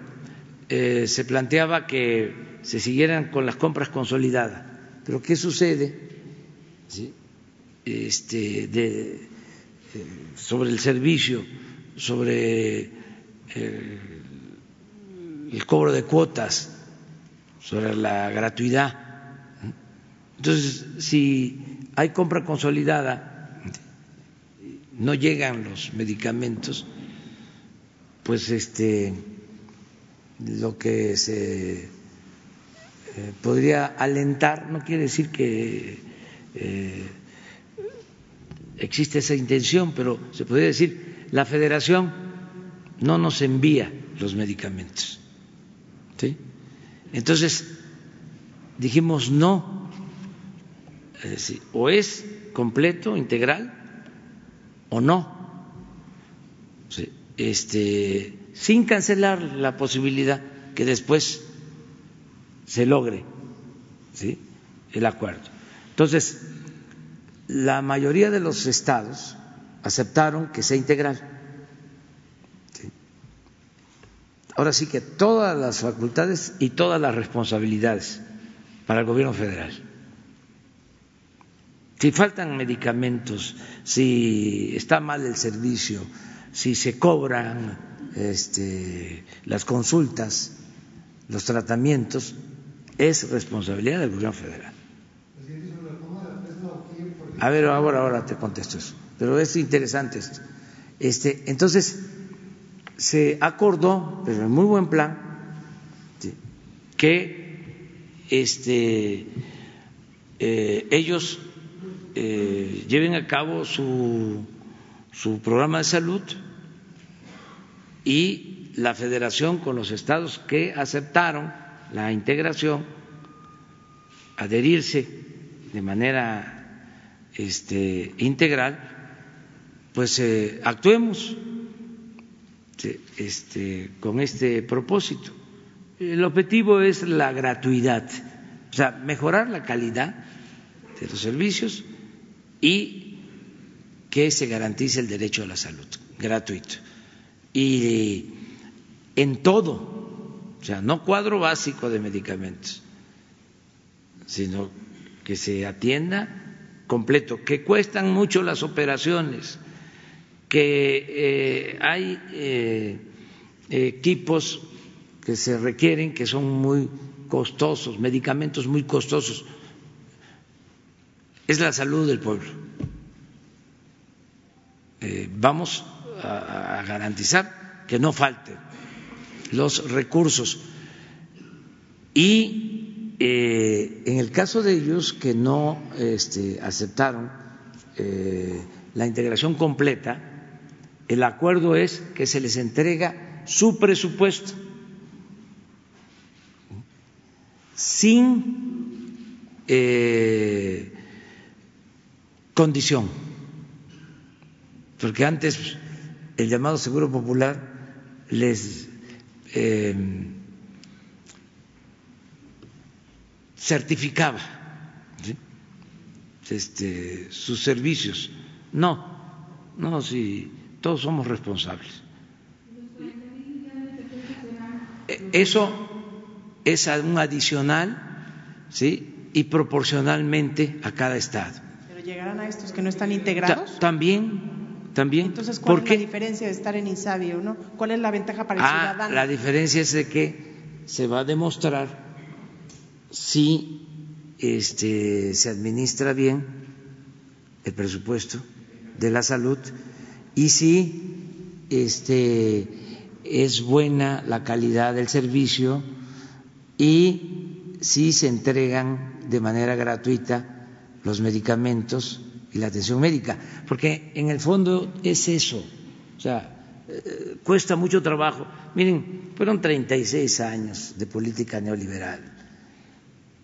Speaker 1: eh, se planteaba que se siguieran con las compras consolidadas, pero ¿qué sucede este, eh, sobre el servicio, sobre eh, el cobro de cuotas, sobre la gratuidad? Entonces, si hay compra consolidada, no llegan los medicamentos, pues este lo que se eh, podría alentar no quiere decir que eh, existe esa intención, pero se podría decir la Federación no nos envía los medicamentos, ¿sí? Entonces dijimos no, es decir, o es completo, integral, o no. ¿sí? Este, sin cancelar la posibilidad que después se logre el acuerdo. Entonces, la mayoría de los estados aceptaron que sea integral. Ahora sí que todas las facultades y todas las responsabilidades para el gobierno federal. Si faltan medicamentos, si está mal el servicio, si se cobran este, las consultas, los tratamientos, es responsabilidad del gobierno federal. A ver, ahora, ahora te contesto eso. Pero es interesante esto. Este, entonces, se acordó, pero en muy buen plan, que este, eh, ellos eh, lleven a cabo su su programa de salud y la federación con los estados que aceptaron la integración, adherirse de manera este, integral, pues eh, actuemos este, con este propósito. El objetivo es la gratuidad, o sea, mejorar la calidad de los servicios y que se garantice el derecho a la salud gratuito. Y en todo, o sea, no cuadro básico de medicamentos, sino que se atienda completo, que cuestan mucho las operaciones, que eh, hay eh, equipos que se requieren que son muy costosos, medicamentos muy costosos. Es la salud del pueblo eh, vamos a, garantizar que no falten los recursos. Y eh, en el caso de ellos que no este, aceptaron eh, la integración completa, el acuerdo es que se les entrega su presupuesto sin eh, condición, porque antes el llamado Seguro Popular les eh, certificaba este, sus servicios. No, no, si todos somos responsables. Eso es un adicional, ¿sí? Y proporcionalmente a cada estado.
Speaker 17: Pero llegarán a estos que no están integrados.
Speaker 1: también, también.
Speaker 17: Entonces, ¿cuál es la diferencia de estar en INSABI o no? ¿Cuál es la ventaja para el
Speaker 1: ah,
Speaker 17: ciudadano?
Speaker 1: La diferencia es de que se va a demostrar si este, se administra bien el presupuesto de la salud y si este, es buena la calidad del servicio y si se entregan de manera gratuita los medicamentos y la atención médica, porque en el fondo es eso, o sea, eh, cuesta mucho trabajo. Miren, fueron 36 años de política neoliberal,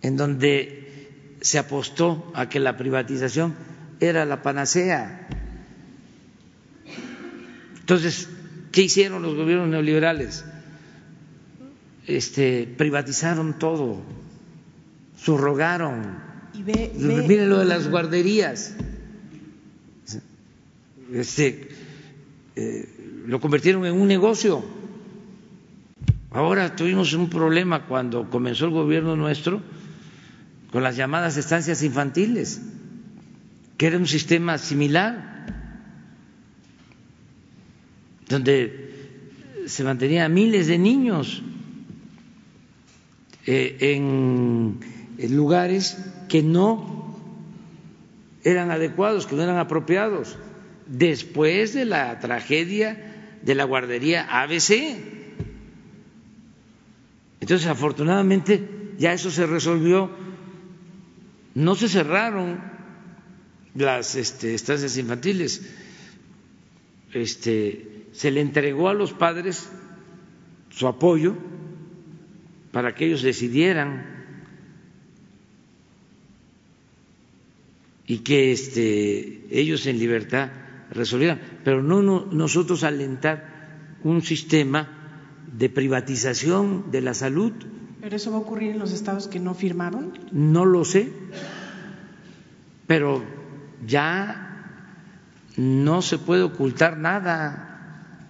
Speaker 1: en donde se apostó a que la privatización era la panacea. Entonces, ¿qué hicieron los gobiernos neoliberales? Este, privatizaron todo, subrogaron.
Speaker 17: Y ve,
Speaker 1: Miren lo de las guarderías. Este, eh, lo convirtieron en un negocio. Ahora tuvimos un problema cuando comenzó el gobierno nuestro con las llamadas estancias infantiles, que era un sistema similar, donde se mantenían miles de niños eh, en, en lugares que no eran adecuados, que no eran apropiados, después de la tragedia de la guardería ABC. Entonces, afortunadamente, ya eso se resolvió. No se cerraron las este, estancias infantiles. Este, se le entregó a los padres su apoyo para que ellos decidieran y que este, ellos en libertad resolvieran, pero no, no nosotros alentar un sistema de privatización de la salud.
Speaker 17: ¿Pero eso va a ocurrir en los estados que no firmaron?
Speaker 1: No lo sé, pero ya no se puede ocultar nada.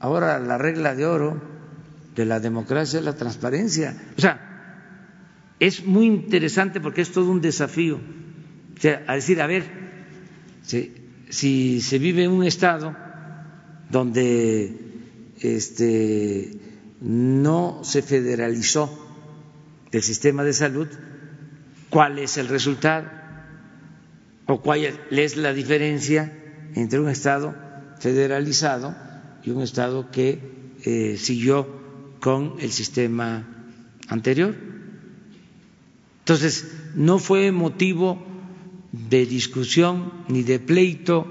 Speaker 1: Ahora la regla de oro de la democracia es la transparencia. O sea, es muy interesante porque es todo un desafío. O sea, a decir, a ver, si, si se vive en un estado donde este, no se federalizó el sistema de salud, ¿cuál es el resultado? ¿O cuál es la diferencia entre un Estado federalizado y un Estado que eh, siguió con el sistema anterior? Entonces, no fue motivo de discusión ni de pleito,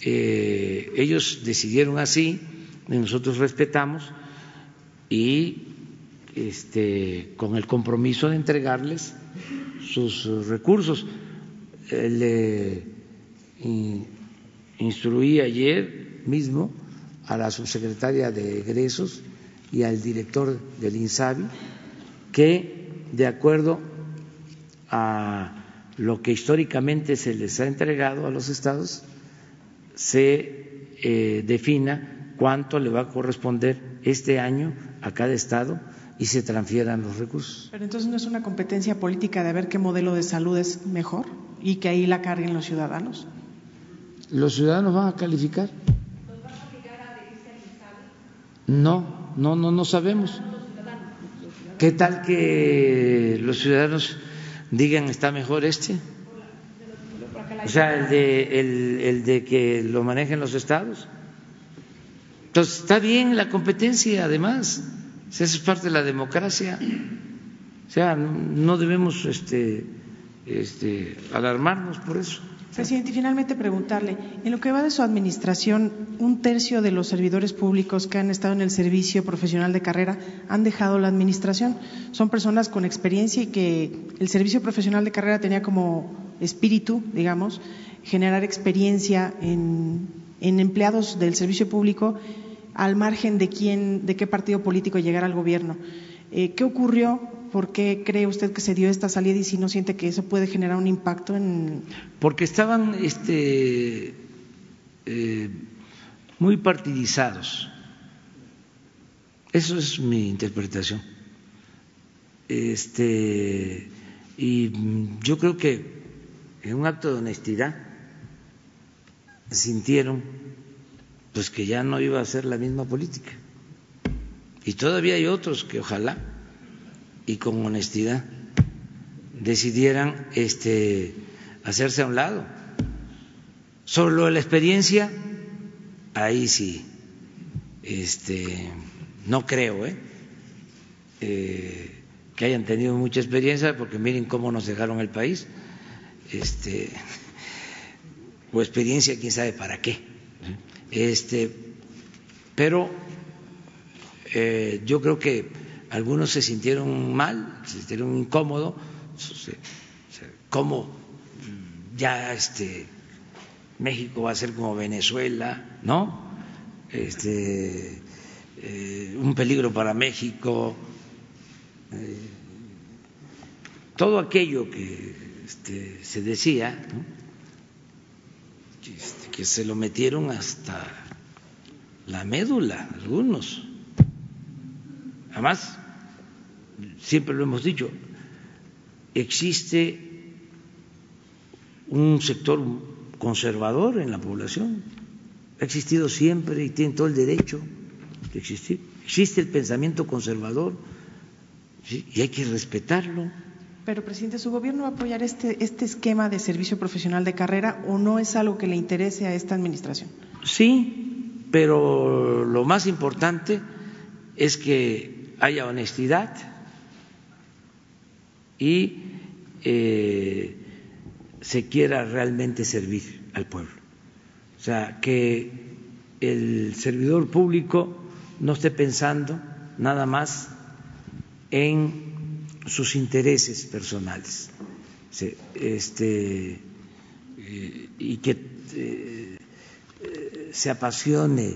Speaker 1: eh, ellos decidieron así, nosotros respetamos y este, con el compromiso de entregarles sus recursos. Eh, le instruí ayer mismo a la subsecretaria de egresos y al director del INSABI que, de acuerdo a lo que históricamente se les ha entregado a los estados, se eh, defina cuánto le va a corresponder este año a cada estado y se transfieran los recursos.
Speaker 17: Pero entonces no es una competencia política de ver qué modelo de salud es mejor y que ahí la carguen los ciudadanos.
Speaker 1: ¿Los ciudadanos van a calificar? No, no, no, no sabemos. ¿Qué tal que los ciudadanos digan está mejor este? O sea, el de, el, el de que lo manejen los estados. Entonces, está bien la competencia, además. Eso es parte de la democracia. O sea, no debemos este, este, alarmarnos por eso.
Speaker 17: Presidente, y finalmente preguntarle, en lo que va de su administración, un tercio de los servidores públicos que han estado en el servicio profesional de carrera han dejado la administración. Son personas con experiencia y que el servicio profesional de carrera tenía como espíritu, digamos, generar experiencia en, empleados del servicio público al margen de quién, de qué partido político llegara al gobierno. Eh, ¿Qué ocurrió? ¿Por qué cree usted que se dio esta salida y si no siente que eso puede generar un impacto en...?
Speaker 1: Porque estaban este, eh, muy partidizados. Eso es mi interpretación. Este, y yo creo que en un acto de honestidad sintieron pues que ya no iba a ser la misma política. Y todavía hay otros que ojalá y con honestidad decidieran este, hacerse a un lado. Solo la experiencia, ahí sí, este, no creo ¿eh? ¿eh? que hayan tenido mucha experiencia, porque miren cómo nos dejaron el país, este, o experiencia, quién sabe para qué. Este, pero eh, yo creo que algunos se sintieron mal, se sintieron incómodos, cómo ya este México va a ser como Venezuela, ¿no? Este, eh, un peligro para México, eh, todo aquello que este, se decía, este, que se lo metieron hasta la médula, algunos. Además, siempre lo hemos dicho, existe un sector conservador en la población, ha existido siempre y tiene todo el derecho de existir. Existe el pensamiento conservador y hay que respetarlo.
Speaker 17: Pero, presidente, ¿su gobierno va a apoyar este, este esquema de servicio profesional de carrera o no es algo que le interese a esta administración?
Speaker 1: Sí, pero lo más importante es que haya honestidad y eh, se quiera realmente servir al pueblo. O sea, que el servidor público no esté pensando nada más en sus intereses personales este, eh, y que eh, se apasione,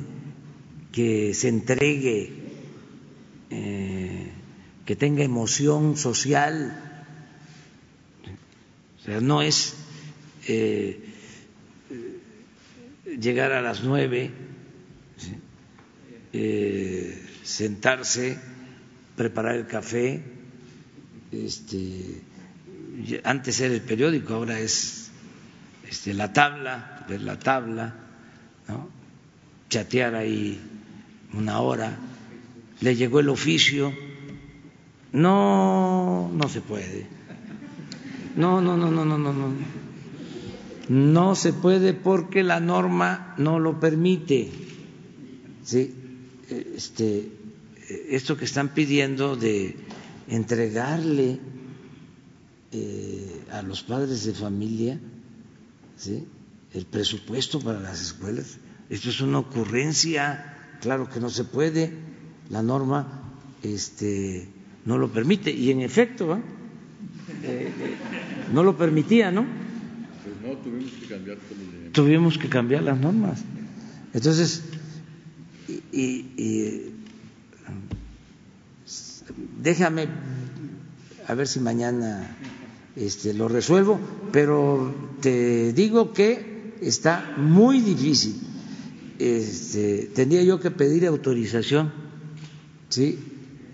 Speaker 1: que se entregue, eh, que tenga emoción social. O sea, no es llegar a las nueve, sentarse, preparar el café, este, antes era el periódico, ahora es este, la tabla, ver la tabla, chatear ahí una hora, le llegó el oficio. No, no se puede. No, no, no, no, no, no, no. No se puede porque la norma no lo permite. Sí, este, esto que están pidiendo de entregarle eh, a los padres de familia el presupuesto para las escuelas, esto es una ocurrencia, claro que no se puede la norma este, no lo permite y en efecto ¿eh? Eh, no lo permitía, ¿no?
Speaker 3: Pues no, tuvimos que cambiar
Speaker 1: Tuvimos que cambiar las normas. Entonces, y déjame a ver si mañana este, lo resuelvo, pero te digo que está muy difícil. Este, tendría yo que pedir autorización ¿sí?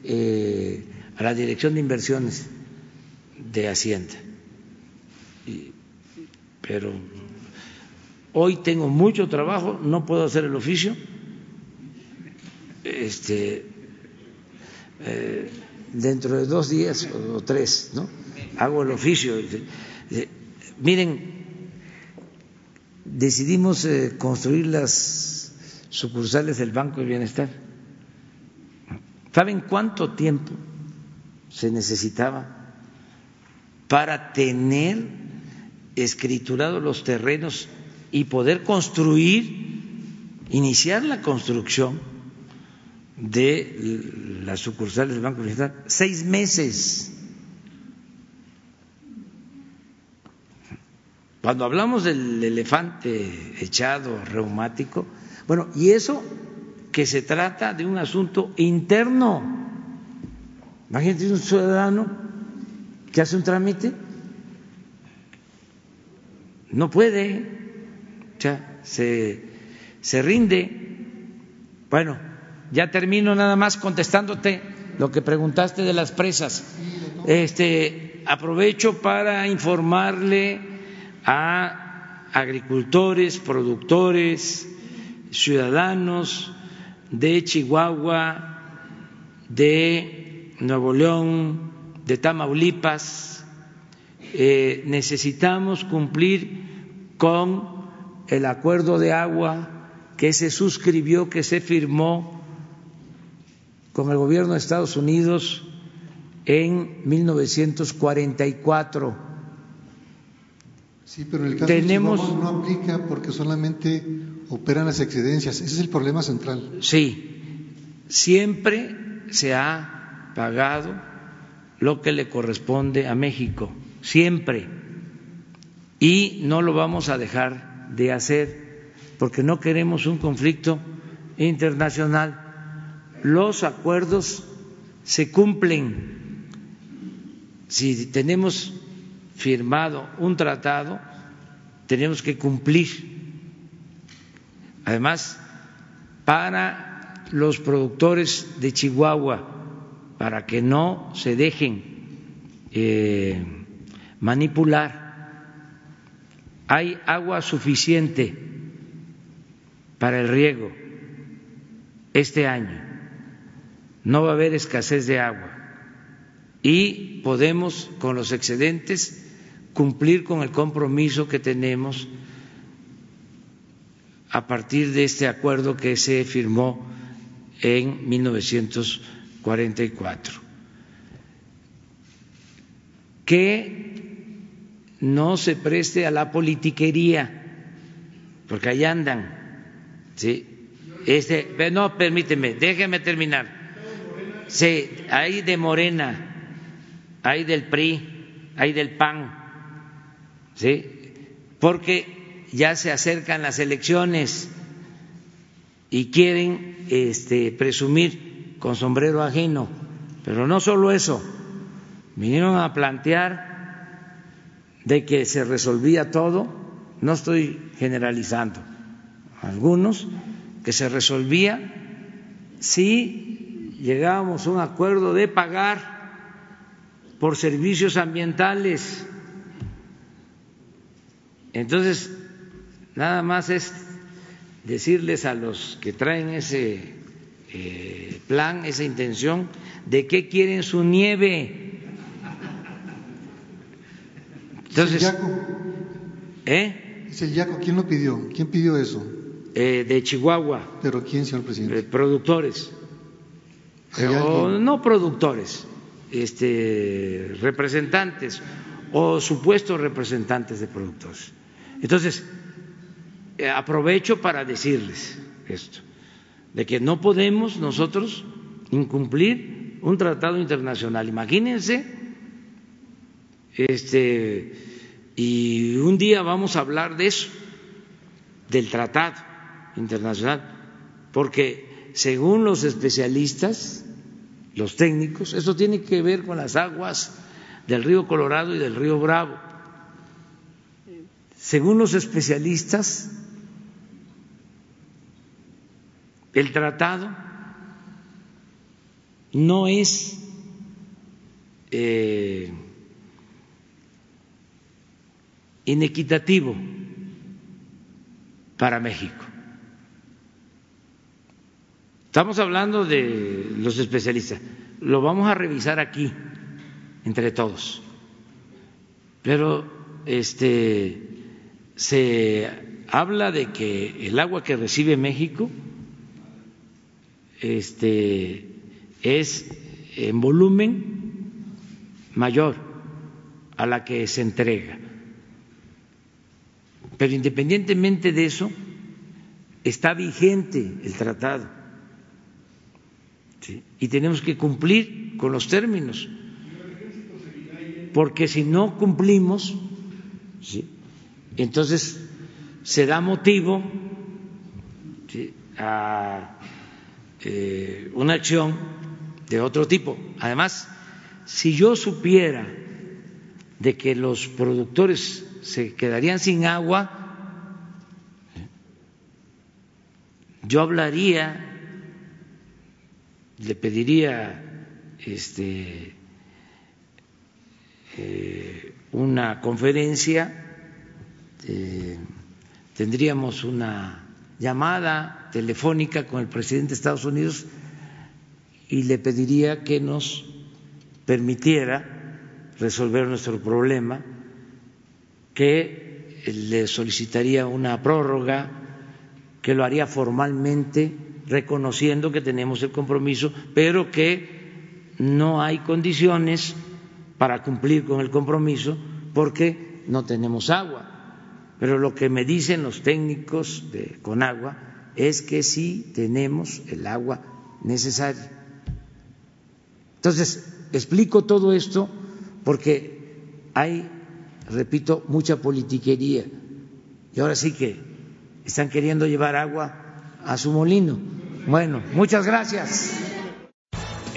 Speaker 1: Eh, a la Dirección de Inversiones de Hacienda. pero hoy tengo mucho trabajo, no puedo hacer el oficio. Este, eh, dentro de dos días o tres, ¿no? Hago el oficio. Miren, decidimos eh, construir las sucursales del Banco del Bienestar. ¿Saben cuánto tiempo se necesitaba para tener escriturados los terrenos y poder construir, iniciar la construcción de las sucursales del Banco Central. Seis meses. Cuando hablamos del elefante echado reumático, bueno, y eso que se trata de un asunto interno. Imagínate un ciudadano que hace un trámite, no puede, ya se, se rinde. Bueno, ya termino nada más contestándote lo que preguntaste de las presas. Este, aprovecho para informarle a agricultores, productores, ciudadanos de Chihuahua, de Nuevo León, de Tamaulipas. Eh, necesitamos cumplir con el acuerdo de agua que se suscribió, que se firmó con el gobierno de Estados Unidos en 1944
Speaker 18: Sí, pero en el caso
Speaker 1: Tenemos...
Speaker 18: de Chihuahua no aplica porque solamente operan las excedencias. Ese es el problema central.
Speaker 1: Sí, siempre se ha pagado lo que le corresponde a México, siempre. Y no lo vamos a dejar de hacer porque no queremos un conflicto internacional. Los acuerdos se cumplen. Si tenemos firmado un tratado, tenemos que cumplir. Además, para los productores de Chihuahua, para que no se dejen eh, manipular, hay agua suficiente para el riego este año. No va a haber escasez de agua y podemos con los excedentes cumplir con el compromiso que tenemos a partir de este acuerdo que se firmó en 1944. Que no se preste a la politiquería, porque ahí andan. ¿sí? Este, no, permíteme, déjeme terminar. Sí, hay de Morena, hay del PRI, hay del PAN, ¿sí? Porque ya se acercan las elecciones y quieren este, presumir con sombrero ajeno. Pero no solo eso, vinieron a plantear de que se resolvía todo, no estoy generalizando, algunos, que se resolvía si llegábamos a un acuerdo de pagar por servicios ambientales. Entonces, nada más es decirles a los que traen ese eh, plan, esa intención, de qué quieren su nieve. Entonces,
Speaker 18: Yaco,
Speaker 1: ¿eh?
Speaker 18: dice el Yaco, ¿quién lo pidió? ¿Quién pidió eso?
Speaker 1: Eh, de Chihuahua,
Speaker 18: ¿Pero quién, señor presidente?
Speaker 1: eh, productores,
Speaker 18: ¿Hay
Speaker 1: o no productores, este, representantes o supuestos representantes de productores. Entonces, aprovecho para decirles esto, de que no podemos nosotros incumplir un tratado internacional. Imagínense, este, y un día vamos a hablar de eso, del tratado internacional, porque según los especialistas, los técnicos, eso tiene que ver con las aguas del río Colorado y del río Bravo. Según los especialistas, el tratado no es eh, inequitativo para México. Estamos hablando de los especialistas, lo vamos a revisar aquí entre todos, pero este se habla de que el agua que recibe México este, es en volumen mayor a la que se entrega. Pero independientemente de eso, está vigente el tratado y tenemos que cumplir con los términos, porque si no cumplimos, entonces se da motivo a eh, una acción de otro tipo. Además, si yo supiera de que los productores se quedarían sin agua, yo hablaría, le pediría este, eh, una conferencia, eh, tendríamos una llamada telefónica con el presidente de Estados Unidos y le pediría que nos permitiera resolver nuestro problema, que le solicitaría una prórroga, que lo haría formalmente, reconociendo que tenemos el compromiso, pero que no hay condiciones para cumplir con el compromiso porque no tenemos agua. Pero lo que me dicen los técnicos de Conagua es que sí tenemos el agua necesaria. Entonces, explico todo esto porque hay, repito, mucha politiquería. Y ahora sí que están queriendo llevar agua a su molino. Bueno, muchas gracias.